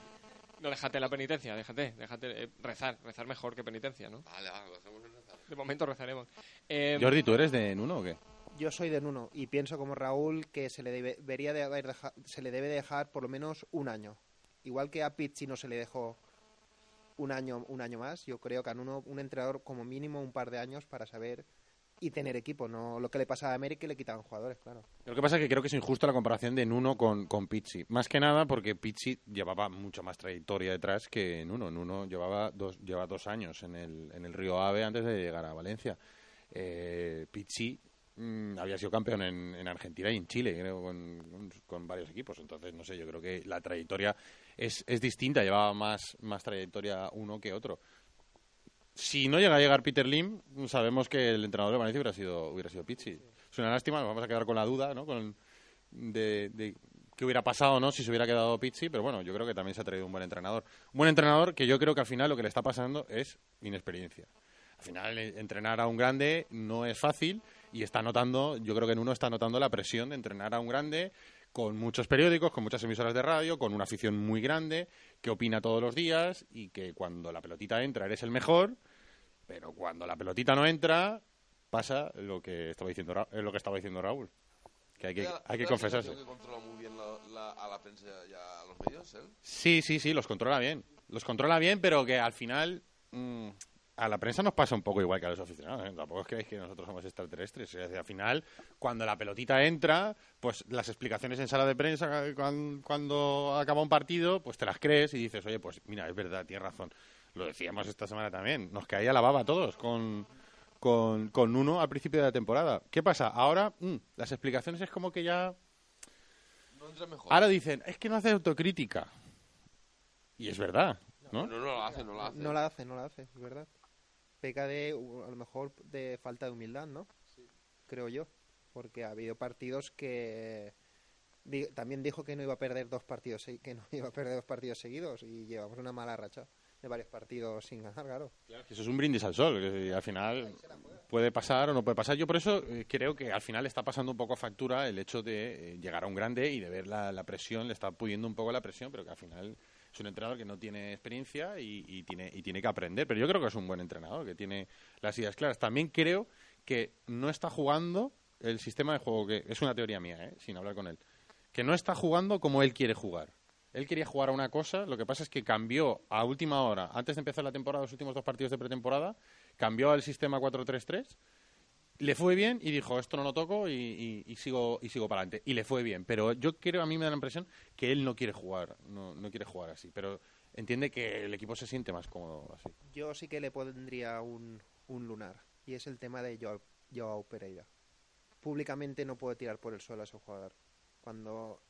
No, déjate la penitencia, déjate, déjate eh, rezar, rezar mejor que penitencia, ¿no? Vale, va, lo hacemos en rezar. De momento rezaremos. Eh, Jordi, ¿tú eres de Nuno o qué? Yo soy de Nuno y pienso como Raúl que se le debe, debería de haber deja- se le debe dejar por lo menos un año. Igual que a Pizzi no se le dejó un año, un año más, yo creo que a Nuno un entrenador como mínimo un par de años para saber y tener equipo, no lo que le pasaba a América que le quitaban jugadores, claro. Lo que pasa es que creo que es injusta la comparación de Nuno con, con Pizzi. Más que nada porque Pizzi llevaba mucho más trayectoria detrás que Nuno. Nuno llevaba dos, lleva dos años en el, en el Río Ave antes de llegar a Valencia. Eh, Pizzi mm, había sido campeón en, en Argentina y en Chile, creo, con, con- varios equipos. Entonces, no sé, yo creo que la trayectoria es, es distinta. Llevaba más, más trayectoria uno que otro. Si no llega a llegar Peter Lim, sabemos que el entrenador de Valencia hubiera sido, hubiera sido Pizzi. Es una lástima, nos vamos a quedar con la duda, ¿no? Con, de, de qué hubiera pasado, ¿no? Si se hubiera quedado Pizzi, pero bueno, yo creo que también se ha traído un buen entrenador. Un buen entrenador que yo creo que al final lo que le está pasando es inexperiencia. Al final, eh, entrenar a un grande no es fácil y está notando, yo creo que en uno está notando la presión de entrenar a un grande con muchos periódicos, con muchas emisoras de radio, con una afición muy grande, que opina todos los días y que cuando la pelotita entra eres el mejor, pero cuando la pelotita no entra pasa lo que estaba diciendo Ra- eh, lo que estaba diciendo Raúl, que hay que, hay que ¿verdad confesarse. que controla muy bien la- la- a la prensa y a los medios, él? Sí, sí, sí, los controla bien. Los controla bien, pero que al final mm, a la prensa nos pasa un poco igual que a los aficionados. ¿eh? Tampoco os creéis que nosotros somos extraterrestres. Es decir, al final, cuando la pelotita entra, pues las explicaciones en sala de prensa cuan- cuando, acaba un partido, pues te las crees y dices, oye, pues mira, es verdad, tienes razón. Lo decíamos esta semana también. Nos caía la baba a todos con, con, con uno al principio de la temporada. ¿Qué pasa? Ahora mm, las explicaciones es como que ya... No entra mejor. Ahora dicen, es que no hace autocrítica. Y es verdad, ¿no? No, no la hace, no la hace. No la hace, no la hace, es verdad. Peca de, a lo mejor, de falta de humildad, ¿no? Creo yo. Porque ha habido partidos que... también dijo que no iba a perder dos partidos que no *laughs* iba a perder dos partidos seguidos y llevamos una mala racha de varios partidos sin ganar, claro. Que Eso es un brindis al sol, que al final puede pasar o no puede pasar. Yo por eso eh, creo que al final está pasando un poco a factura el hecho de eh, llegar a un grande y de ver la, la presión, le está pudiendo un poco la presión, pero que al final es un entrenador que no tiene experiencia y, tiene que aprender. Pero yo creo que es un buen entrenador, que tiene las ideas claras. También creo que no está jugando el sistema de juego, que es una teoría mía, ¿eh? sin hablar con él, que no está jugando como él quiere jugar. Él quería jugar a una cosa, lo que pasa es que cambió a última hora, antes de empezar la temporada, los últimos dos partidos de pretemporada, cambió al sistema 4-3-3, le fue bien y dijo, esto no lo toco y, y- sigo y sigo para adelante. Y le fue bien, pero yo creo, a mí me da la impresión que él no quiere jugar, no, no quiere jugar así, pero entiende que el equipo se siente más cómodo así. Yo sí que le pondría un, un lunar. Y es el tema de Joao, Joao Pereira. Públicamente no puede tirar por el suelo a ese jugador. Cuando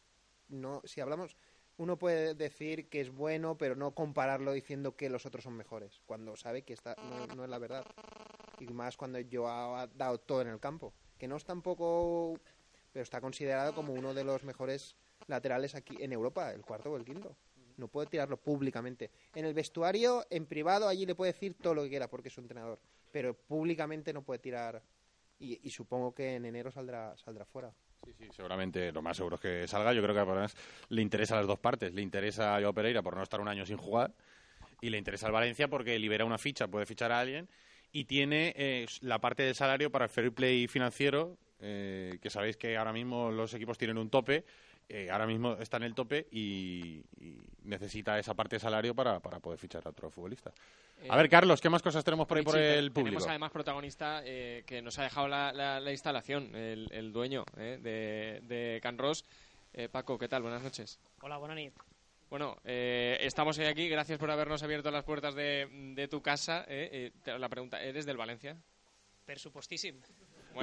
no, si hablamos, uno puede decir que es bueno, pero no compararlo diciendo que los otros son mejores. Cuando sabe que está, no, no es la verdad. Y más cuando Joao ha dado todo en el campo. Que no es tampoco, pero está considerado como uno de los mejores laterales aquí en Europa, el cuarto o el quinto. No puede tirarlo públicamente. En el vestuario, en privado, allí le puede decir todo lo que quiera porque es su entrenador. Pero públicamente no puede tirar. Y, y supongo que en enero saldrá, saldrá fuera. Sí, sí, seguramente lo más seguro es que salga. Yo creo que además le interesa a las dos partes. Le interesa a Joao Pereira por no estar un año sin jugar y le interesa al Valencia porque libera una ficha, puede fichar a alguien y tiene eh, la parte del salario para el fair play financiero, eh, que sabéis que ahora mismo los equipos tienen un tope. eh, ahora mismo está en el tope y, y necesita esa parte de salario para, para poder fichar a otro futbolista. Eh, A ver, Carlos, ¿qué más cosas tenemos por ahí por el público? Tenemos además protagonista eh, que nos ha dejado la, la- la instalación, el, el dueño eh, de, de Can Ross. Eh, Paco, ¿qué tal? Buenas noches. Hola, buena nit. Bueno, eh, estamos hoy aquí. Gracias por habernos abierto las puertas de, de tu casa. eh. Eh, la pregunta, ¿eres del Valencia? Per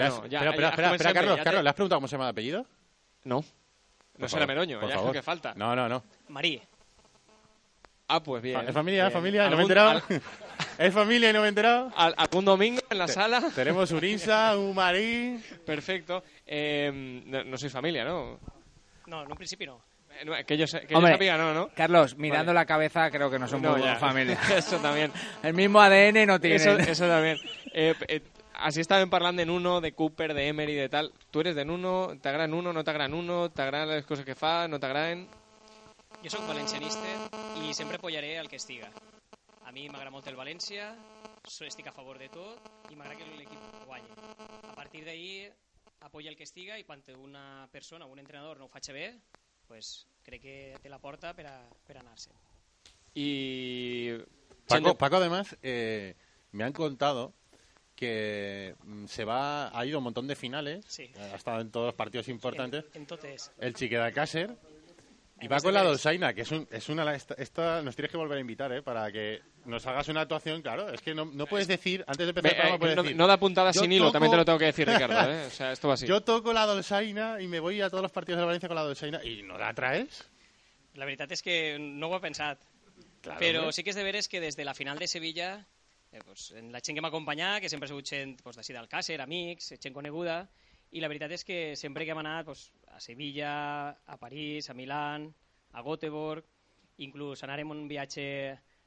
has- Bueno, ya, espera, espera, ya, espera, como espera, siempre, Carlos, ya te- Carlos, ¿le has preguntado cómo se llama de apellido? No. Por No será Meroño, por ya es favor. lo que falta. No, no, no. Marí. Ah, pues bien. Es familia, es familia, no me he ¿Algún- enterado. al- *laughs* es familia y no me he enterado. al- ¿Algún domingo en la Te- sala? Tenemos un Insa, *laughs* un Marí. Perfecto. Eh, no, no sois familia, ¿no? No, en un principi no. Eh, Que yo, que Hombre, yo sabía, no, ¿no? Carlos, mirando Vale. la cabeza creo que no somos No, muy ya. familia. *laughs* Eso también. El mismo ADN no tiene. Eso, eso también. Eh, eh, así estaven parlant de Nuno, de Cooper, de Emery, de tal. Tu eres de Nuno, t'agrada Nuno, no t'agrada Nuno, t'agraden les coses que fa, no t'agraden... Jo sóc valencianista i sempre apoyaré el que estiga. A mi m'agrada molt el València, estic a favor de tot i m'agrada que l'equip guanyi. A partir d'ahir, apoya el que estiga i quan una persona, un entrenador no ho bé, pues, crec que té la porta per, a, per anar-se. Y... Paco, Paco además, eh, me han contado que mm, se va, ha ido a un montón de finales, Sí. eh, ha estado en todos los partidos importantes, En, en tot és. el Chique de Cácer, y va este con la mes. Dolsaina, que es, un, es una... Esta, esta nos tienes que volver a invitar, ¿eh? Para que nos hagas una actuación, claro, es que no, no puedes decir, antes de empezar el Ve, programa, eh, puedes no, decir... no da puntada "Yo sin hilo, también te lo toco- tengo que decir, Ricardo. *laughs* ¿eh? O sea, esto va así. Yo toco la Dolsaina y me voy a todos los partidos de Valencia con la Dolsaina y no la traes. La veritat és que no ho he pensat. Claro, però hombre. sí que és de veres que des de la final de Sevilla, eh, pues, en la gent que m'ha acompanyat, que sempre ha sigut gent pues, d'ací d'Alcàsser, amics, gent coneguda, i la veritat és que sempre que hem anat pues, a Sevilla, a París, a Milán, a Göteborg, inclús anàrem un viatge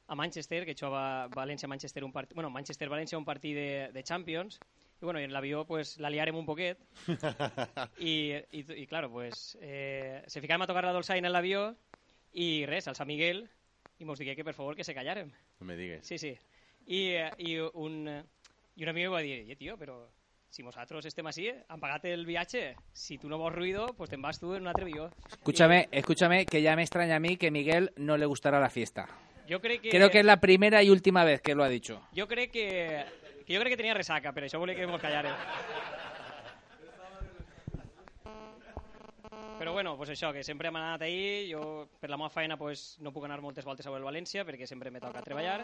a Manchester, que jugava València-Manchester un part... bueno, Manchester-València un partit de, de Champions, i bueno, i en l'avió pues, la liarem un poquet, *laughs* i, i, i claro, pues, eh, se ficàrem a tocar la dolçaina en l'avió, i res, al Sant Miguel, i mos digué que per favor que se callàrem. No me digues. Sí, sí. I, eh, i, un, eh, i un amic va dir, "Oye, tio, però si nosaltres estem així, han pagat el viatge, si tu no vols ruido, pues te'n vas tu en un altre avió. Escúchame, escúchame, que ya me extraña a mí que Miguel no le gustará la fiesta. Jo crec que... Creo que es la primera y última vez que lo ha dicho. Jo crec que... que jo crec que tenia ressaca, per això volia que mos callàrem. Però bueno, pues això, que sempre hem anat ahir, jo per la meva feina pues, no puc anar moltes voltes a veure el València perquè sempre me toca treballar,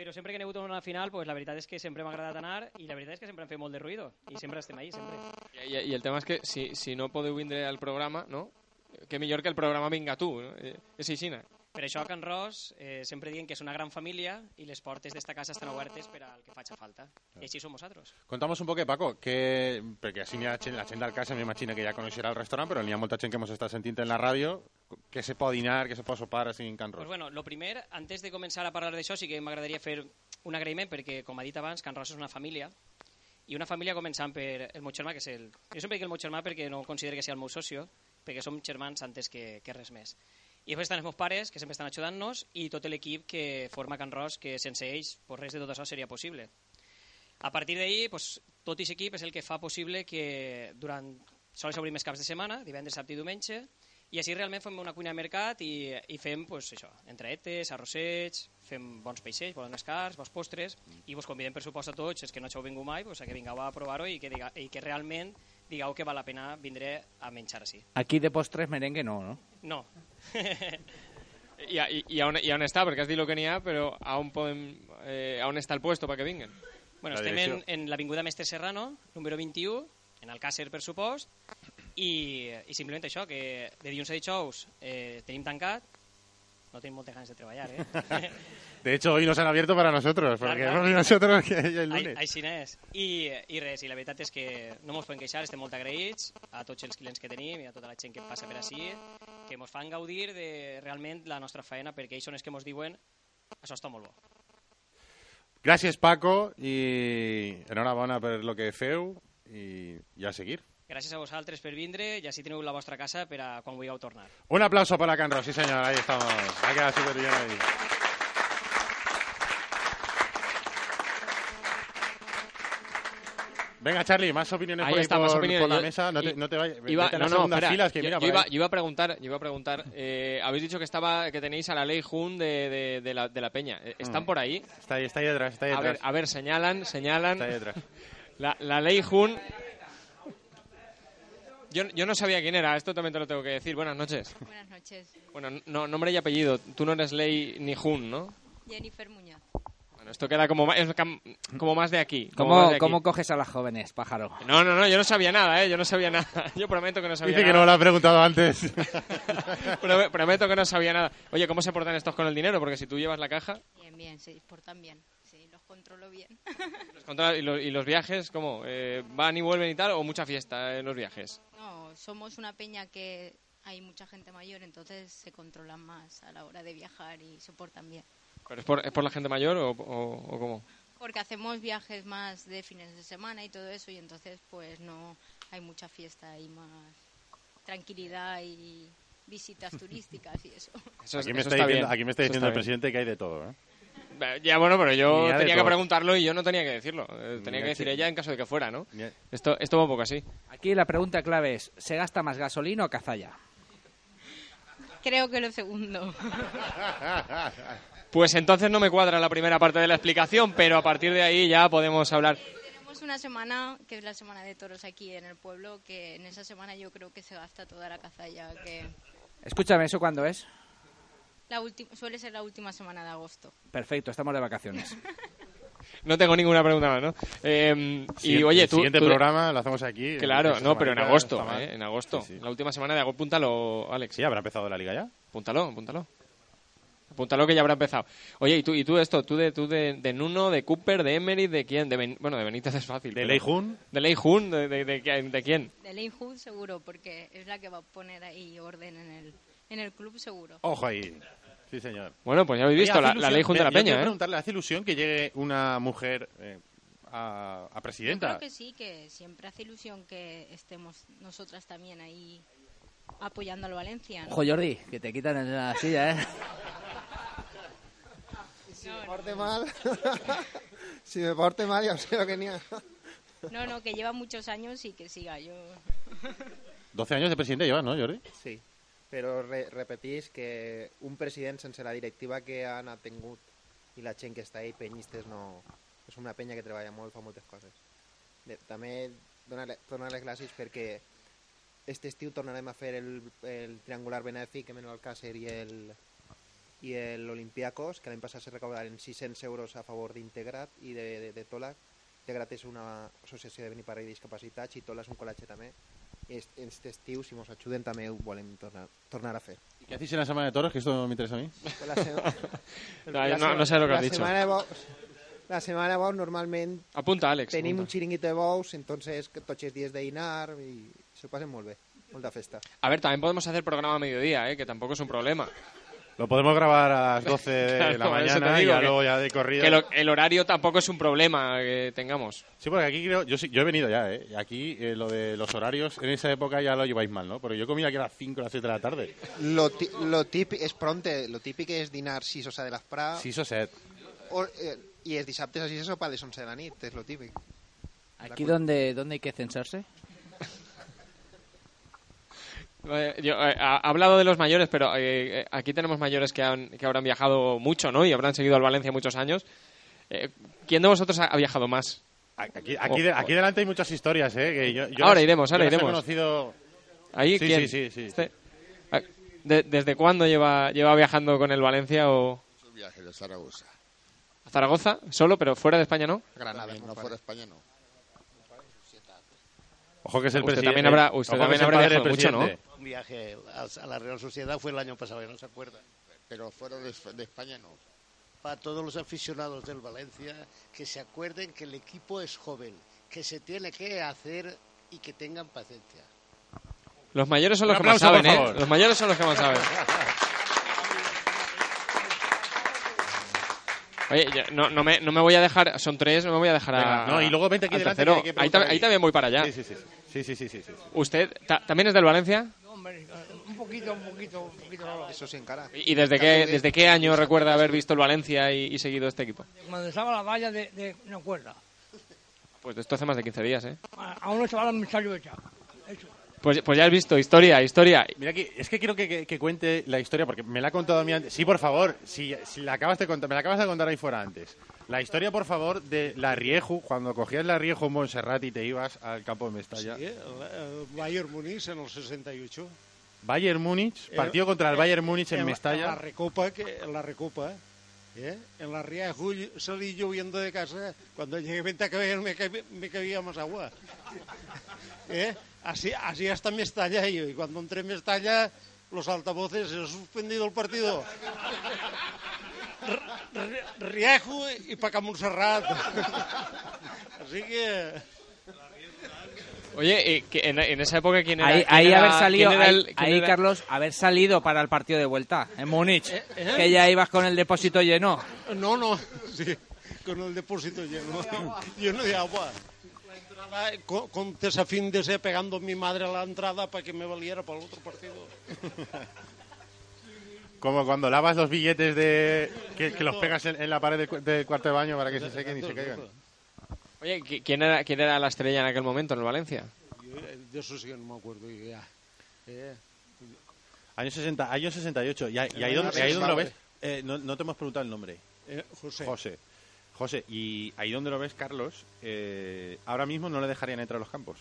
però sempre que he hagut una final, pues, la veritat és que sempre m'ha agradat anar i la veritat és que sempre hem fet molt de ruïdo i sempre estem ahí, sempre. I, i el tema és que si, si no podeu vindre al programa, no? Que millor que el programa vinga tu, no? És així, no? Per això a Can Ros eh, sempre diuen que és una gran família i les portes d'esta casa estan obertes per al que faci falta. I així som nosaltres. Contamos un poco, Paco, que, perquè així ha gent, la gent del casa m'imagina que ja coneixerà el restaurant, però n'hi ha molta gent que ens està sentint en la ràdio, que se pot dinar, que se pot sopar així en Can Ros. Pues bueno, lo primer, antes de començar a parlar d'això, sí que m'agradaria fer un agraïment perquè, com ha dit abans, Can Ros és una família i una família començant per el meu germà, que és el... Jo sempre dic el meu germà perquè no considero que sigui el meu socio, perquè som germans antes que, que res més. I després estan els meus pares, que sempre estan ajudant-nos, i tot l'equip que forma Can Ros, que sense ells pues res de tot això seria possible. A partir d'ahir, pues, tot aquest equip és el que fa possible que durant sols obrim els caps de setmana, divendres, dissabte i diumenge, I així realment fem una cuina de mercat i, i fem pues, això, entreetes, arrossets, fem bons peixets, bons cars, bons postres, i vos convidem per supost a tots, els que no heu vingut mai, pues, a que vingueu a provar-ho i, que diga, i que realment digueu que val la pena vindre a menjar així. Aquí de postres merengue no, no? No. *laughs* I, i, i, on, I on està? Perquè has dit el que n'hi ha, però a on, podem, eh, a on està el puesto perquè vinguen? Bueno, La estem en, en l'Avinguda Mestre Serrano, número 21, en Alcàsser, per supost, i, i simplement això, que de dilluns a dijous eh, tenim tancat, no tenim moltes ganes de treballar, eh? *laughs* De hecho, hoy nos han abierto para nosotros, porque Clar, clar. hemos venido nosotros que el Ai- lunes. Així n'és. I, I res, i la veritat és que no mos podem queixar, estem molt agraïts a tots els clients que tenim i a tota la gent que passa per així, que mos fan gaudir de realment la nostra feina, perquè ells són els que mos diuen això està molt bo. Gracias, Paco, y enhorabona per lo que feu i, i a seguir. Gràcies a vosaltres per vindre i així teniu la vostra casa per a quan vulgueu tornar. Un aplauso para Canro, sí señor, ahí estamos. Ha quedado súper bien ahí. Venga, Charlie, más opiniones Ahí por, ahí está, por, más opiniones. por la Yo- mesa. No te, no te vayas. Iba, vete a no, las no, espera, filas que yo, mira yo por iba, ahí. yo iba a preguntar, yo iba a preguntar eh, habéis dicho que estaba que tenéis a la ley Jun de, de, de la, de la peña. Eh, ¿Están Mm. por ahí? Está ahí, está ahí detrás, está ahí A detrás. ver, a ver, señalan, señalan. Está ahí detrás. *laughs* La, la ley Jun. Yo, yo no sabía quién era, esto también te lo tengo que decir. Buenas noches. Buenas noches. Bueno, no, nombre y apellido. Tú no eres ley ni Jun, ¿no? Jennifer Muñoz. Bueno, esto queda como, es más de aquí. como ¿Cómo, más de aquí. ¿Cómo coges a las jóvenes, pájaro? No, no, no, yo no sabía nada, ¿eh? Yo no sabía nada. *laughs* Yo prometo que no sabía Dice que nada. no lo ha preguntado antes. *laughs* Prome- Prometo que no sabía nada. Oye, ¿cómo se portan estos con el dinero? Porque si tú llevas la caja, Bien, bien, se portan bien. Controlo bien. *laughs* los controla- y, los, y los viajes, ¿cómo? Eh, ¿Van y vuelven y tal? ¿O mucha fiesta en los viajes? no, somos una peña que hay mucha gente mayor, entonces se controlan más a la hora de viajar y se portan bien. ¿Pero es por, es por la gente mayor o, o- o cómo? Porque hacemos viajes más de fines de semana y todo eso, y entonces pues no hay mucha fiesta y más tranquilidad y visitas *laughs* turísticas y eso. Eso es- aquí, me eso está bien, aquí me está diciendo el está bien. presidente que hay de todo. ¿eh? Ya, bueno, pero yo tenía que preguntarlo y yo no tenía que decirlo. Eh, Tenía que decir ella en caso de que fuera, ¿no? Esto, esto va un poco así. Aquí la pregunta clave es, ¿se gasta más gasolina o cazalla? Creo que lo segundo. *laughs* Pues entonces no me cuadra la primera parte de la explicación, pero a partir de ahí ya podemos hablar. Tenemos una semana, que es la semana de toros aquí en el pueblo, que en esa semana yo creo que se gasta toda la cazalla, que Escúchame, ¿eso cuándo es? La suele ser la última semana de agosto. Perfecto, estamos de vacaciones. *laughs* No tengo ninguna pregunta más, ¿no? Eh, y Siguiente- oye, el tú... siguiente tú- programa lo hacemos aquí. Claro, no, pero en agosto. ¿eh? En agosto. Sí, sí. La última semana de agosto. Apúntalo, Alex. Sí, habrá empezado la liga ya. Apúntalo, apúntalo. Apúntalo que ya habrá empezado. Oye, ¿y tú, y tú esto? ¿Tú de, tú de, de Nuno, de Cooper, de Emery, de quién? De Ben- bueno, de Benítez es fácil. ¿De Lei Jun? ¿De Lei Jun? ¿De, de, de, quién- de quién? De Lane Hood seguro, porque es la que va a poner ahí orden en el, en el club seguro. Ojo ahí. Sí, señor. Bueno, pues ya habéis Oye, visto la, Ley Jun de la yo Peña, ¿eh? preguntarle, ¿hace ilusión que llegue una mujer eh, a, a Yo presidenta? creo que sí, que siempre hace ilusión que estemos nosotras también ahí apoyando al Valencia. ¿no? Ojo, Jordi, que te quitan en la silla, ¿eh? Si me porte mal, *laughs* si me porte mal ya sé lo que ni. No, no, que lleva muchos años y que siga. Yo 12 años de presidente llevas, ¿no, Jordi? Sí, però re repetís que un president sense la directiva que han tingut i la gent que està ahí, penyistes, no... És una penya que treballa molt, fa moltes coses. Bé, també donar, les gràcies perquè este estiu tornarem a fer el, el triangular benèfic amb l'Alcàsser i el i l'Olimpiakos, que l'any passat se recaudaren 600 euros a favor d'Integrat i de, de, de Tolac. Integrat és una associació de beniparra i discapacitats i Tola és un col·legi també. Est- Este estiu, si ens ajuden, també ho volem tornar, tornar a fer. ¿Y qué hacéis en la semana de toros? Que esto me interesa a mí. La se- *laughs* No, no- no sé lo que la has dicho. Semana de bous, la setmana de bous normalment Apunta, Àlex. tenim apunta. un xiringuito de bous, entonces que tots els dies de dinar i s'ho passen molt bé, molta festa. A ver, también podemos hacer programa a mediodía, ¿eh? Que tampoco es un problema. Lo podemos grabar a las 12 de *laughs* Claro, la mañana y digo ya que- luego ya de corrido. Que lo- el horario tampoco es un problema que tengamos. Sí, porque aquí creo, yo, sí- yo he venido ya, ¿eh? Y Aquí eh, lo de los horarios, en esa época ya lo lleváis mal, ¿no? Porque yo comía aquí a las 5 o las 7 de la tarde. Lo, ti- lo típic és pronte, lo típic és dinar 6 o 7 de l'esprà 6 o 7. o, eh, i els dissabtes així se sopa a les 11 de la nit, és lo típic. Aquí donde, donde hay que censarse. Eh, yo, eh, ha ha hablado de los mayores, pero eh, aquí tenemos mayores que, han, que habrán viajado mucho, ¿no? Y habrán seguido al Valencia muchos años. Eh, ¿Quién de vosotros ha, ha viajado más? Aquí, aquí, de- aquí delante hay muchas historias, ¿eh? que yo- yo Ahora las- iremos, ahora yo las he iremos. conocido... ¿Ahí Sí, quién? sí, sí, sí. Este- de- ¿Desde cuándo lleva, lleva viajando con el Valencia o viaje de Zaragoza. a Zaragoza? Solo, pero fuera de España, ¿no? Granada, no fuera de España, no. Ojo que es el Usted presidente. también habrá- usted Ojo también habrá viajado mucho, ¿no? Un viaje a, la Real Sociedad fue el año pasado, ¿no se acuerda? Pero fuera de, de España, no. Para todos los aficionados del Valencia, que se acuerden que el equipo es joven, que se tiene que hacer y que tengan paciencia. Los mayores son los que más saben, ¿eh? Los mayores son los que más saben. *laughs* Oye, yo no, no, me, no me voy a dejar, son tres, no me voy a dejar a. No, y luego vente aquí al delante tercero. que hay que ahí, también voy para allá. Sí, sí, sí. Sí, sí, sí, sí, sí. ¿Usted ta- también es del Valencia? Hombre, un poquito, un poquito, un poquito. Eso sí, en cara. ¿Y desde qué, desde qué año recuerda haber visto el Valencia y, y seguido este equipo? Cuando estaba la valla de, de una cuerda. Pues de esto hace más de 15 días, ¿eh? A, a unos chavales me salió hecha. Pues, pues ya has visto, historia, historia. Mira aquí, es que quiero que, que- que cuente la historia porque me la ha contado a mí antes. Sí, por favor, si, si la acabas de contar, me la acabas de contar ahí fuera antes. La historia, por favor, de la Rieju, cuando cogías la Rieju en Montserrat y te ibas al campo de Mestalla. Sí, el, el Bayern Múnich en el 68. Bayern Múnich, partido contra el Bayern Múnich en En Mestalla. la Recopa, que, en la Recopa, ¿eh? en la Ría de Julio, salí lloviendo de casa. Cuando llegué a Ventacaber me, me cabía más agua. ¿Eh? Así, así hasta Mestalla yo. Y cuando entré en Mestalla, los altavoces, se ha suspendido el partido. R- R- Rieju y para Montserrat. Así que... Oye, eh, que en, en esa época, ¿quién era? Ahí, quién ahí era- haber salido, quién era ahí, el- ahí, era- Carlos, haber salido para el partido de vuelta en Múnich, ¿eh? que ya ibas con el depósito lleno. No, no, sí, con el depósito lleno, lleno de agua. Entrada, Con, con desafín de ser pegando a mi madre a la entrada para que me valiera para el otro partido. *laughs* Como cuando lavas los billetes de que, que los pegas en, en la pared del, cu- del cuarto de baño para que se sequen y se caigan. Oye, ¿qui- ¿quién era, ¿quién era la estrella en aquel momento en el Valencia? Yo, eh, de eso sí que no me acuerdo ya. Eh, Año 60, año 68. ¿Y, ahí- y ahí, donde, y ahí donde lo ves? Eh, no, no te hemos preguntado el nombre. Eh, José. José. José, y ahí donde lo ves, Carlos, eh, ahora mismo no le dejarían entrar a los campos.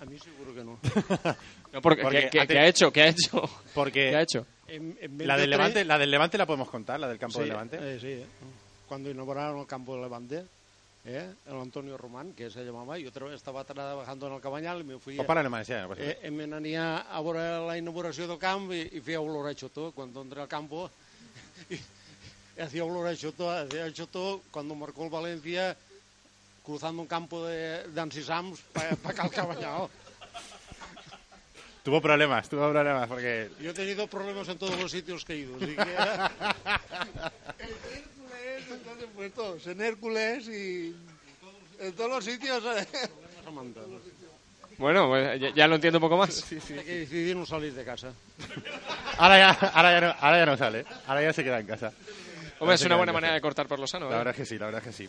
A mí seguro que no. *laughs* No, porque, ¿qué- qué- qué ha hecho? ¿Qué ha hecho? Porque ¿Qué ha hecho? En- en vez la de del tres- Levante, la del Levante la podemos contar, la del campo Sí, del Levante. eh, sí, eh. Cuando inauguraron el campo del Levante, eh, el Antonio Román, que se llamaba, yo otra vez estaba trabajando en el Cabanyal i me fui... O para alemán, sí, no eh, res. eh, me a veure la inauguració del camp i, i feia olor a xotó. Cuando entré al campo, *laughs* y, hacía olor a xotó, hacía xotó cuando marcó el Valencia cruzando un campo de, Ansisams para pa acá al Cabanyal. Tuvo problemas, tuvo problemas, porque... Yo he tenido problemas en todos los sitios que he ido, así que... Hércules, entonces pues todos, en Hércules y en todos los sitios... eh. Bueno, pues ya, ya lo entiendo un poco más. Hay que decidir no salir de casa. Ahora ya, ahora, ya no, ahora ya no sale, ahora ya se queda en casa. Hombre, es una buena manera de cortar por lo sano. La ¿eh? verdad es que sí, la verdad es que sí.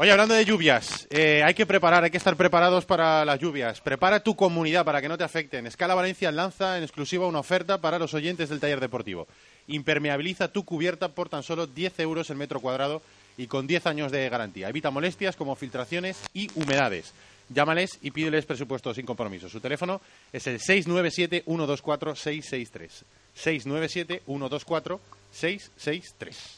Oye, hablando de lluvias, eh, hay que preparar, hay que estar preparados para las lluvias. Prepara tu comunidad para que no te afecten. Escala Valencia lanza en exclusiva una oferta para los oyentes del taller deportivo. Impermeabiliza tu cubierta por tan solo 10 euros el metro cuadrado y con 10 años de garantía. Evita molestias como filtraciones y humedades. Llámales y pídeles presupuesto sin compromiso. Su teléfono es el 697-124-663. 697-124-663.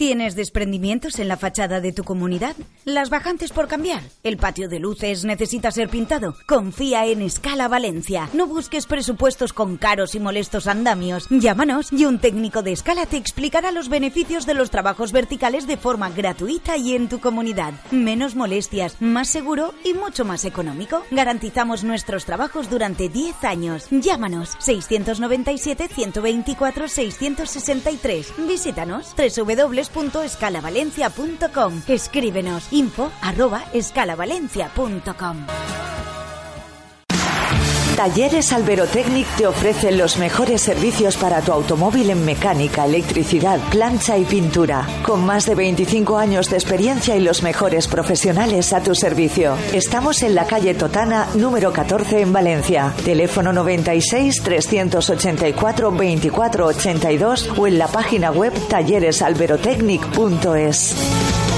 ¿Tienes desprendimientos en la fachada de tu comunidad? ¿Las bajantes por cambiar? ¿El patio de luces necesita ser pintado? Confía en Escala Valencia. No busques presupuestos con caros y molestos andamios. Llámanos y un técnico de Escala te explicará los beneficios de los trabajos verticales de forma gratuita y en tu comunidad. Menos molestias, más seguro y mucho más económico. Garantizamos nuestros trabajos durante 10 años. Llámanos 697 124 663. Visítanos www.escalavalencia.com. Escríbenos info arroba escalavalencia.com. Talleres Alberotecnic te ofrece los mejores servicios para tu automóvil en mecánica, electricidad, plancha y pintura. Con más de 25 años de experiencia y los mejores profesionales a tu servicio. Estamos en la calle Totana, número 14 en Valencia. Teléfono 96 384 24 82 o en la página web talleresalberotecnic.es.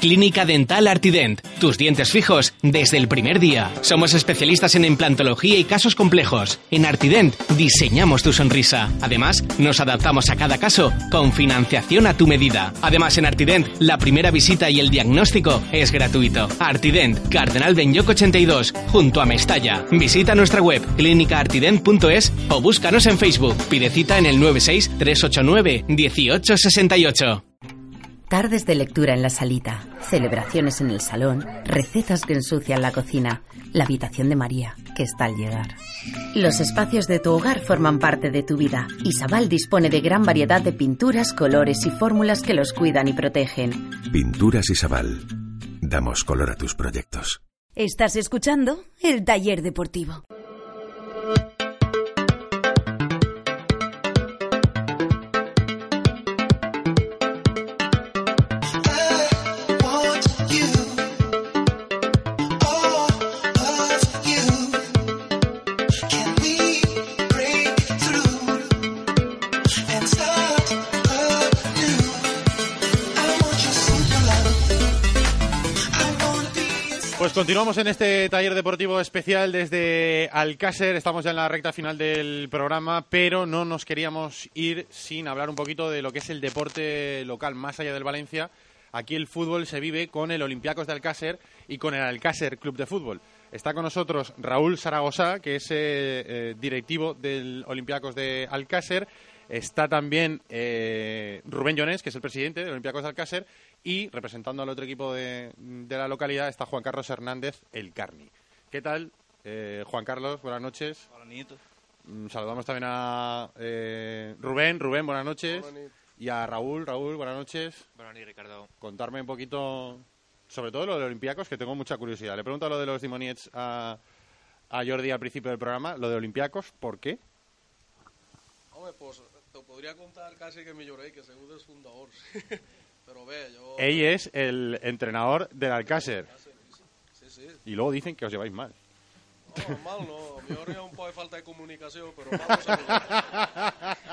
Clínica Dental Artident. Tus dientes fijos desde el primer día. Somos especialistas en implantología y casos complejos. En Artident diseñamos tu sonrisa. Además, nos adaptamos a cada caso con financiación a tu medida. Además, en Artident, la primera visita y el diagnóstico es gratuito. Artident, Cardenal Benyoc 82, junto a Mestalla. Visita nuestra web clínicaartident.es o búscanos en Facebook. Pide cita en el 96 389 1868. Tardes de lectura en la salita, celebraciones en el salón, recetas que ensucian la cocina, la habitación de María, que está al llegar. Los espacios de tu hogar forman parte de tu vida. Isabel dispone de gran variedad de pinturas, colores y fórmulas que los cuidan y protegen. Pinturas Isabal. Damos color a tus proyectos. Estás escuchando el taller deportivo. Pues continuamos en este taller deportivo especial desde Alcácer. Estamos ya en la recta final del programa, pero no nos queríamos ir sin hablar un poquito de lo que es el deporte local más allá del Valencia. Aquí el fútbol se vive con el Olympiacos de Alcácer y con el Alcácer Club de Fútbol. Está con nosotros Raúl Zaragoza, que es eh, eh, directivo del Olympiacos de Alcácer. Está también eh, Rubén Llones, que es el presidente del Olympiacos de Alcácer. Y representando al otro equipo de, de la localidad está Juan Carlos Hernández, el Carni. ¿Qué tal? Eh, Juan Carlos, buenas noches. Hola. Mm, Saludamos también a eh, Rubén. Rubén, buenas noches. Y a Raúl. Raúl, buenas noches. Buenas noches, Ricardo. Contarme un poquito, sobre todo lo de los Olympiacos, que tengo mucha curiosidad. Le pregunto lo de los Dimoniets a, a Jordi al principio del programa. Lo de Olympiacos, ¿por qué? Home, pues te podria contar quasi que milloré, que segur dels fundadors. *laughs* Però bé, jo... Él es el entrenador del Alcácer. Sí, sí. Y luego dicen que os lleváis mal. No, mal no. A ha un poc de falta de comunicació, però vamos a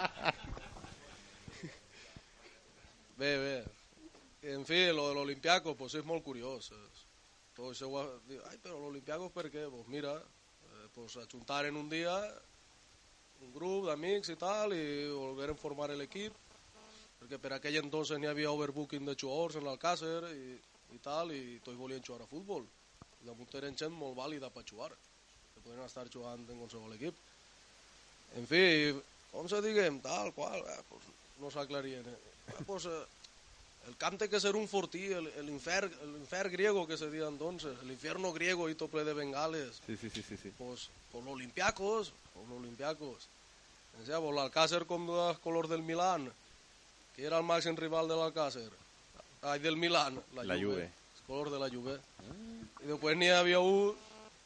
Bé, bé. En fi, lo de l'Olimpiaco, pues és molt curiós. És- Tot això ho ha... diu, Ai, però l'Olimpiaco per què? Pues mira, eh, pues ajuntaren un dia un grup d'amics i tal i volgueren formar l'equip perquè per aquell entonces n'hi havia overbooking de jugadors en l'Alcàcer i, i tal i tots volien jugar a futbol i damunt eren gent molt vàlida per jugar que podien estar jugant en qualsevol equip en fi, com se diguem, tal qual, eh, pues, no s'aclarien eh. Eh, pues, eh, el camp té que ser un fortí, el, el, infern, el infern griego que se dia entonces, el infierno griego y ple de bengales. Sí, sí, sí, sí. sí. Pues, pues l'Olimpiakos, pues l'Olimpiakos. O sea, pues l'Alcácer com de color del Milán, que era el màxim rival de l'Alcácer. Ai, del Milán, la, La Juve. El color de la Juve. I després n'hi havia un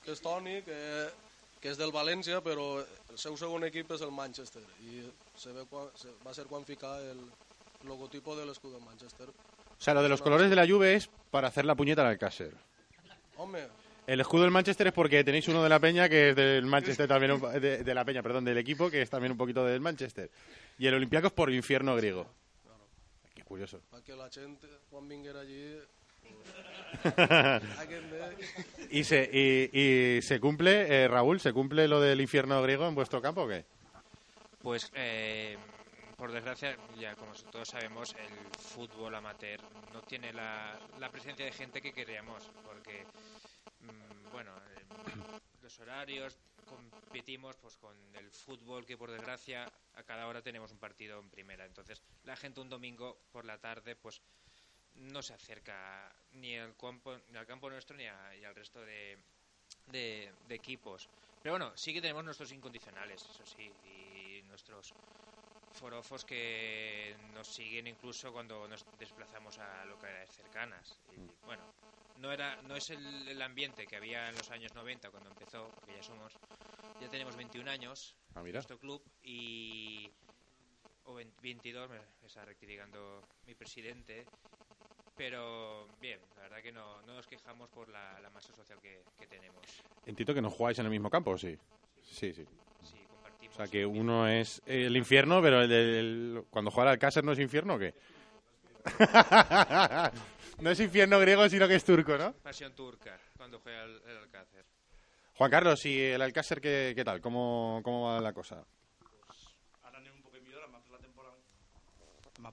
que és Toni, que, que és del València, però el seu segon equip és el Manchester. I se ve quan, se, va ser quan ficar el logotipo de l'escut del Manchester. O sea, lo de los colores de la Juve es para hacer la puñeta al Alcácer. Home, El escudo del Manchester es porque tenéis uno de la Peña que es del Manchester también, de, de la Peña, perdón, del equipo que es también un poquito del Manchester. Y el Olympiacos por infierno griego. Curioso. perquè la gent quan vinguera allí... *laughs* ¿Y se, y, y se cumple, eh, Raúl, se cumple lo del infierno griego en vuestro campo o qué? Pues, eh, por desgracia, ya como todos sabemos, el fútbol amateur no tiene la, la presencia de gente que queríamos, porque, mm, bueno, eh, los horarios competimos pues con el fútbol que por desgracia a cada hora tenemos un partido en primera entonces la gente un domingo por la tarde pues no se acerca ni al campo ni al campo nuestro ni, a- al resto de, de, de equipos pero bueno sí que tenemos nuestros incondicionales eso sí y nuestros forofos que nos siguen incluso cuando nos desplazamos a localidades cercanas. Y, bueno, no era no es el, el ambiente que había en los años 90 cuando empezó, porque ya somos ya tenemos 21 años Ah, en nuestro club y o 20 22 me está rectificando mi presidente. Pero bien, la verdad que no, no nos quejamos por la, la masa social que, que tenemos. Entiendo que no jugáis en el mismo campo, ¿o ¿sí? Sí, sí. Sí, compartimos. O sea, que uno es el infierno, pero el, del- cuando juega al Alcácer no es infierno, ¿o qué? *laughs* no es infierno griego, sino que es turco, ¿no? Pasión turca, cuando juega el, el Alcácer. Juan Carlos, ¿y el Alcácer qué, qué tal? ¿Cómo, ¿Cómo va la cosa?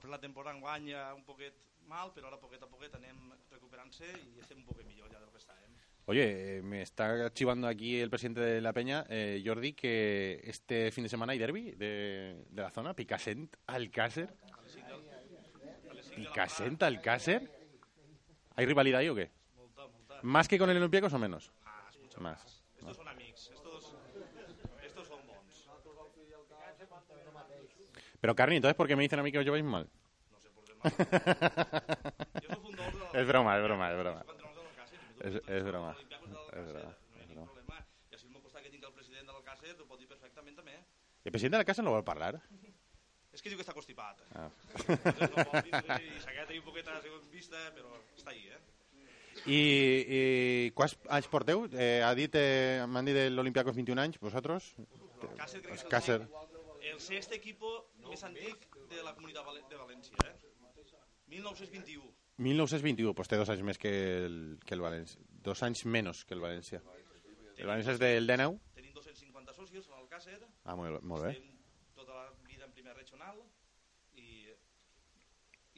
La temporada, enguany un poquet mal, però ara poquet a poquet anem recuperant-se i estem un poquet millor ja del que estàvem. Oye, eh, me está chivando aquí el presidente de la Peña, eh, Jordi, que este fin de semana hay derby de, de la zona, Picassent, Alcácer. Picassent, Alcácer. ¿Hay rivalidad ahí o qué? ¿Más que con el Olympiacos o menos? Más. Estos son amics, estos, son bons. Pero Carni, entonces, ¿por qué me dicen a mí que os lleváis mal? No sé por mal. *laughs* Es broma, es broma, es broma. Es els broma. l'Alcàcer, broma. I meu costat que tinc el president de l'Alcàcer, ho pot dir perfectament també. ¿El presidente de la casa no va a hablar? És que diu que està constipat. Ah. No vol vindre i ahí un poquet a la segona vista, però està ahí, eh? I, i quants anys porteu? Eh, ha dit, eh, m'han dit l'Olimpiakos 21 anys, vosaltres? Càcer, crec que Càcer. el sexte equipo més antic de la comunitat de València, eh? 1921. 1921, pues té dos anys més que el, que el València. Dos anys menys que el València. El València és del 19? Tenim 250 socis l'Alcàcer. Ah, molt, molt bé. Estem regional i...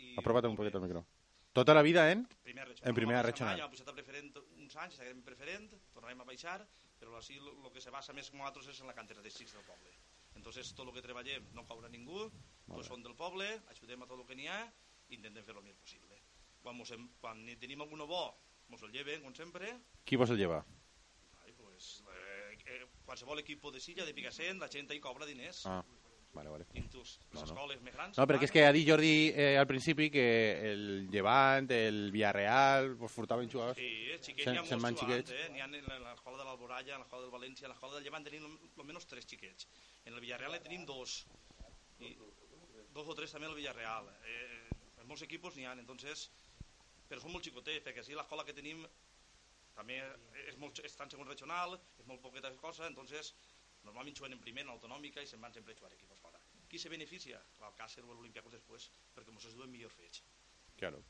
i Apropa't un poquet el micro. Tota la vida en? primera regional. En primera regional. Hem pujat a preferent uns anys, seguirem en preferent, tornarem a baixar, però així el que se basa més com nosaltres és en la cantera de xics del poble. Entonces, tot el que treballem no cobra ningú, tots són del poble, ajudem a tot el que n'hi ha i intentem fer el millor possible. Quan, mos hem, quan ni tenim alguna bo, mos el lleven, com sempre, Qui vos el lleva? ai, pues, eh, eh, qualsevol equip de Silla, de Picassent, la gent hi cobra diners. Ah, vale, vale. Intus, les No, no. escoles més grans. No, perquè és que ha dit Jordi eh, al principi que el Llevant, el Villarreal, vos furtaven jugadors. Sí, eh, xiquets, Se'n- n'hi ha molts jugants, xiquets. eh? N'hi ha en l'escola de l'Alboralla, en l'escola del València, en l'escola del Llevant tenim almenys tres xiquets. En el Villarreal en tenim dos. I dos o tres també al Villarreal. Eh, en molts equipos n'hi ha, entonces, però són molt xicotets, perquè així l'escola que tenim també és molt, està en segon regional, és molt poqueta cosa, entonces normalment juguen en primer, en autonòmica, i se'n van sempre a jugar equipos fora. Qui se beneficia? L'Alcàcer o l'Olimpiakos després, perquè mos es duen millor fets. Claro.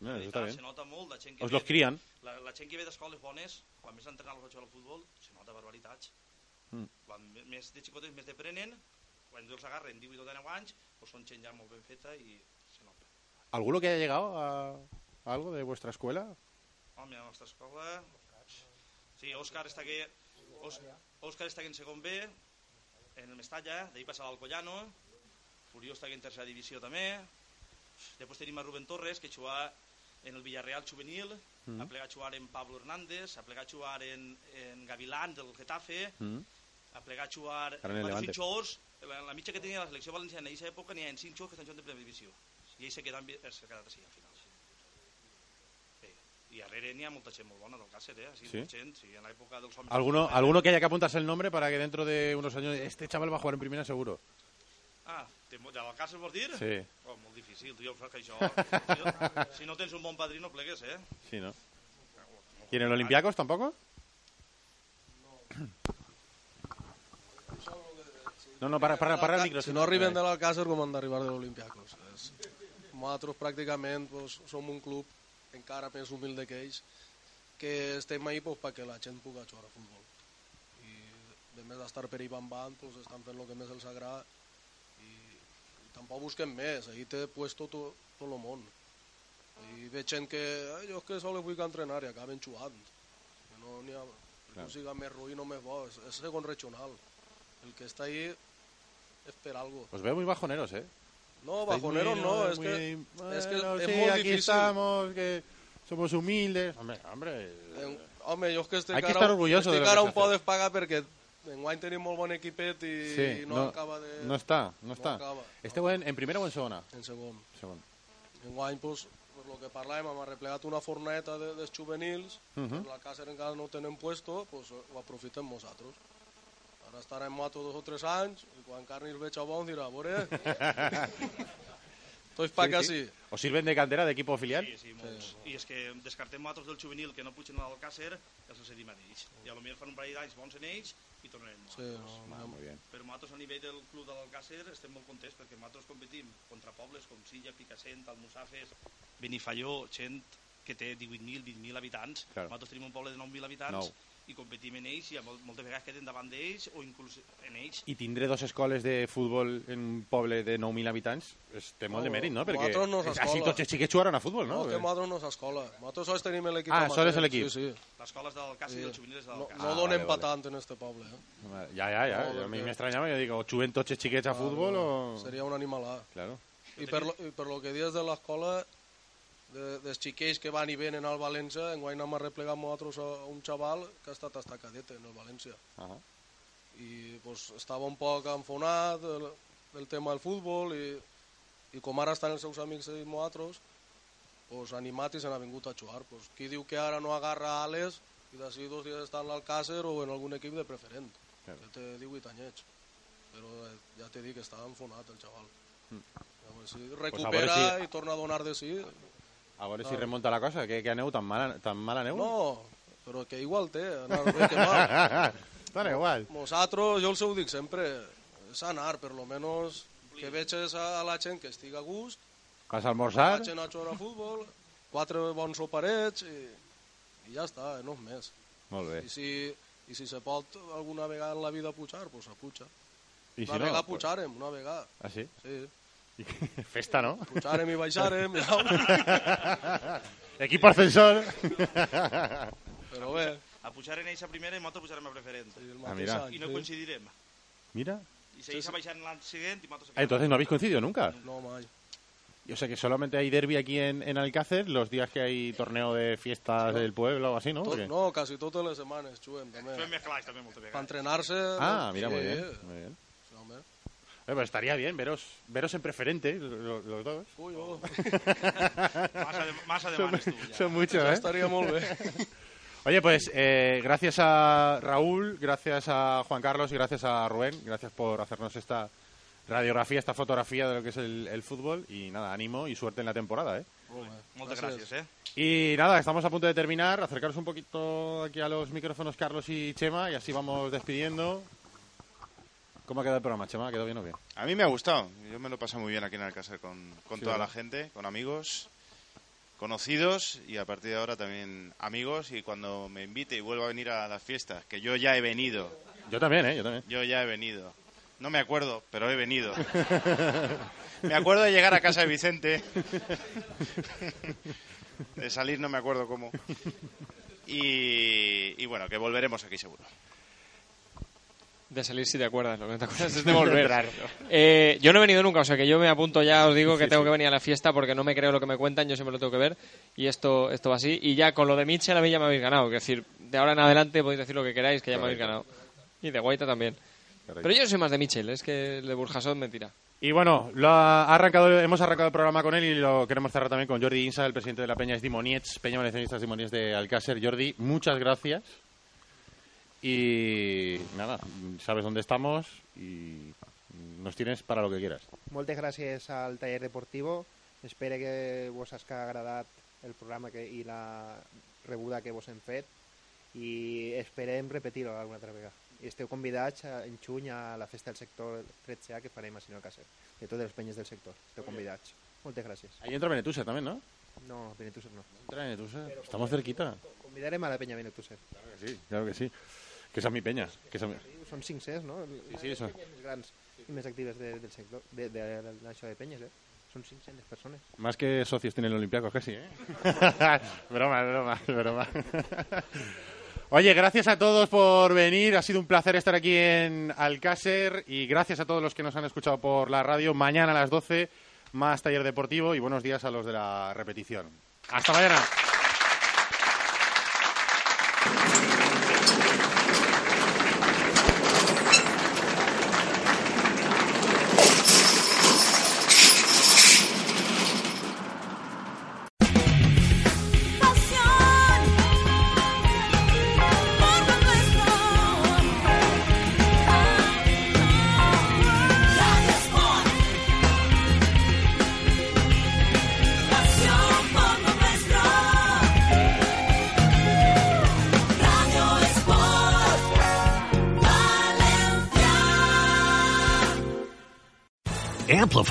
No, La eso está veritat, bien. Se nota molt, la gent que Os ve- los crían. La, la gent que ve d'escoles bones, quan més entrenar-los a jugar al futbol, se nota barbaritats. Mm. Quan més de xicotes més deprenen, quan els agarren 18 o 19 anys, pues són gent ja molt ben feta i se nota. ¿Alguno que haya llegado a, a algo de vuestra escuela? Home, a la nostra escola... Sí, Òscar està aquí... Òscar està en segon B, en el Mestalla, d'ahir passa l'Alcoyano, Furió està aquí en tercera divisió també, després tenim a Rubén Torres, que juga en el Villarreal juvenil, Mm. ha plegat a jugar en Pablo Hernández, ha plegat a jugar en, en Gavilán del Getafe, Mm. ha plegat a jugar Ara en jugadors, la, la mitja que tenia la selecció valenciana en aquesta època n'hi ha en 5 jugadors que estan jugant de primera divisió. I ell s'ha quedat, quedat així al final. I darrere n'hi ha molta gent molt bona del Càcer, eh? Així, Sí? molta gent, sí, en l'època dels homes... ¿Alguno, ¿Alguno que haya que apuntarse el nombre para que dentro de unos años este chaval va a jugar en primera seguro? Ah, de l'Alcàcer vols dir? Sí. Oh, molt difícil, tu ja ho saps que això... si, no tens un bon padrí no plegues, eh? Sí, ¿no? ¿Y en el Olympiacos tampoco? No, no, para, para, para el micro. Si no arriben de l'Alcàcer, com han d'arribar de l'Olimpiakos? És... Nosaltres pràcticament pues, som un club encara més humilde que ells, que estem ahí pues, perquè la gent pugui jugar a futbol. I de més d'estar per ahí bambant, pues, estan fent el que més els agrada i, i tampoc busquem més, ahí té puesto tot, tot el món. I veig gent que, "Ai, jo és que sols vull que entrenar i acaben jugant. Que no n'hi ha, Clar. no siga més ruïn o més bo, és, és segon regional. El que està ahí és per algo. Os veo muy bajoneros, ¿eh? No, bajonero muy- no, es muy- que, es que es sí, muy aquí difícil. estamos, que somos humildes. Hombre, hombre. Eh, home, jo és que estic Hay que estar orgulloso de estic lo que ara un poc hace. despagat perquè enguany tenim molt bon equipet i, Sí, i no, no, acaba de... no està, no està. acaba. Este en, en primera o en segona? En segon. Segon. Enguany, pues, per lo que parlàvem, hem arreplegat una forneta de, dels juvenils, Mhm. en la casa encara no tenen puesto, pues, ho aprofitem nosaltres. Ara estarem mato dos o tres anys, i quan Carni el veig a bon dirà, a veure... *laughs* Tots pa que sí. ¿Os sirven de cantera de equipo filial? Sí, sí, molts. I és que descartem altres del juvenil que no pugen a l'Alcàcer i els cedim a ells. I a lo millor fan un parell d'anys bons en ells i tornarem Sí, nosaltres. no, muy bien. Però nosaltres a nivell del club de l'Alcàcer estem molt contents perquè nosaltres competim contra pobles com Silla, Picassent, Almussafes, Benifalló, gent que té 18.000, 20.000 habitants. Claro. Nosaltres tenim un poble de 9.000 habitants Nou. I competim en ells i moltes vegades queden davant d'ells o inclús en ells. I tindré dos escoles de futbol en un poble de 9.000 habitants és té molt de No, mèrit, no? Perquè no és així tots els xiquets jugaran a futbol, no? No, que nosaltres no és escola. Nosaltres sols tenim l'equip Ah, sols és l'equip. Sí, sí. L'escola és de l'Alcàcer i el juvenil és de No, l'Alcàcer. no Ah, donem vale, vale. tant en este poble. Eh? Ja, ja, ja. No, a mi m'estranyava, jo dic, o juguen tots els xiquets a futbol o... Seria un animalà. Claro. I per, lo, I per lo que dius de l'escola, de, dels xiquets que van i venen al València, enguany hem arreplegat nosaltres a un xaval que ha estat hasta cadete en el València. Ajá. I pues, estava un poc enfonat del, del tema del futbol i, i com ara estan els seus amics i nosaltres, pues, animat i se n'ha vingut a jugar. Pues, qui diu que ara no agarra ales i d'ací dos dies està en l'Alcàcer o en algun equip de preferent, Claro. que té 18 anyets. Però eh, ja t'he dit que estava enfonat el xaval. Mm. Veure si Pues recupera veure si- i torna a donar de sí. A veure si remunta la cosa, que, que aneu tan mala, tan mala aneu? No, però que igual té, anar bé que mal. Dona igual. Nosaltres, jo els ho dic sempre, és anar, per lo menos que veges a la gent que estigui a gust, Vas a almorzar? la gent a jugar a futbol, quatre bons soparets i, i ja està, eh, no és més. Molt bé. I si, I si se pot alguna vegada en la vida pujar, doncs se puja. I si una no, vegada pues- pujarem, una vegada. Ah, sí? Sí. *laughs* Festa, no? Pujarem i baixarem, ja. *laughs* Equipo ascensor. Però bé. A pujar en ells a primera i nosaltres pujarem a preferent. Ah, mira. I no coincidirem. Mira. I segueix a baixar l'any següent i nosaltres... Ah, Entonces no habéis coincidido nunca. No, mai. O sea que solamente hay derby aquí en, en Alcácer los días que hay torneo de fiestas del pueblo o así, ¿no? Tot, no, juguem, també. Fem mesclats també moltes Per vegades. entrenar-se... Ah, mira, sí. muy bien. Muy bien. Eh, pues estaría bien veros, veros en preferente, los, los dos. Uy, oh. *laughs* Massa demanes son. Son muchos, ¿eh? estaria molt bé. *laughs* Oye, pues eh, gracias a Raúl, gracias a Juan Carlos y gracias a Rubén, gracias por hacernos esta radiografía, esta fotografía de lo que es el, el fútbol y nada, ánimo y suerte en la temporada, ¿eh? Moltes Gràcies. gràcies, eh? Y nada, estamos a punto de terminar. Acercaros un poquito aquí a los micrófonos Carlos y Chema y así vamos despidiendo. ¿Cómo ha quedado el programa, Chema? ¿Ha quedado bien o bien? A mí me ha gustado. Yo me lo he pasado muy bien aquí en Alcácer con, con Sí, toda ¿verdad? la gente, con amigos, conocidos y a partir de ahora también amigos. Y cuando me invite y vuelva a venir a las fiestas, que yo ya he venido. Yo también, ¿eh? Yo también. Yo ya he venido. No me acuerdo, pero he venido. *laughs* me acuerdo de llegar a casa de Vicente. de salir no me acuerdo cómo. Y, y bueno, que volveremos aquí seguro. De salir si te acuerdas, lo que no te acuerdas es de *laughs* volver. Eh, yo no he venido nunca, o sea que yo me apunto ya, os digo que Sí, tengo sí. que venir a la fiesta porque no me creo lo que me cuentan, yo siempre lo tengo que ver y esto, esto va así. Y ya con lo de Mitchell a mí ya me habéis ganado, es decir, de ahora en adelante podéis decir lo que queráis, que ya me habéis Correcto. ganado. Y de Guaita también. Correcto. Pero yo soy más de Mitchell, es que el de Burjasot me tira. Y bueno, lo ha arrancado, hemos arrancado el programa con él y lo queremos cerrar también con Jordi Insa, el presidente de la Peña Esdimoniets, Peña Valencianistas Esdimoniets de Alcácer. Jordi, muchas gracias. Y nada, sabes dónde estamos y nos tienes para lo que quieras. Moltes gràcies al taller deportivo. Espero que vos hagi agradat el programa que, i la rebuda que vos hem fet i esperem repetir-ho alguna altra vegada. I esteu convidats a, en juny a la festa del sector 13A que farem a Sinó Càcer, de totes les penyes del sector. Esteu convidats. Moltes gràcies. Ahí entra Benetuser también, ¿no? No, Benetusser no. Entra Benetuser. Estamos cerquita. Convidarem a la penya Benetusser. Claro que sí, claro que sí. Que es mi peña. Que esa... Són 500, no? Sí, sí, penyes més grans i més actives de, del sector, de, de, de, d'això de penyes, eh? Són 500 persones. Más que socios tiene el Olympiacos casi, ¿eh? *laughs* broma, broma, broma. *laughs* Oye, gracias a todos por venir. Ha sido un placer estar aquí en Alcácer y gracias a todos los que nos han escuchado por la radio. Mañana a las 12, más taller deportivo y buenos días a los de la repetición. Hasta mañana.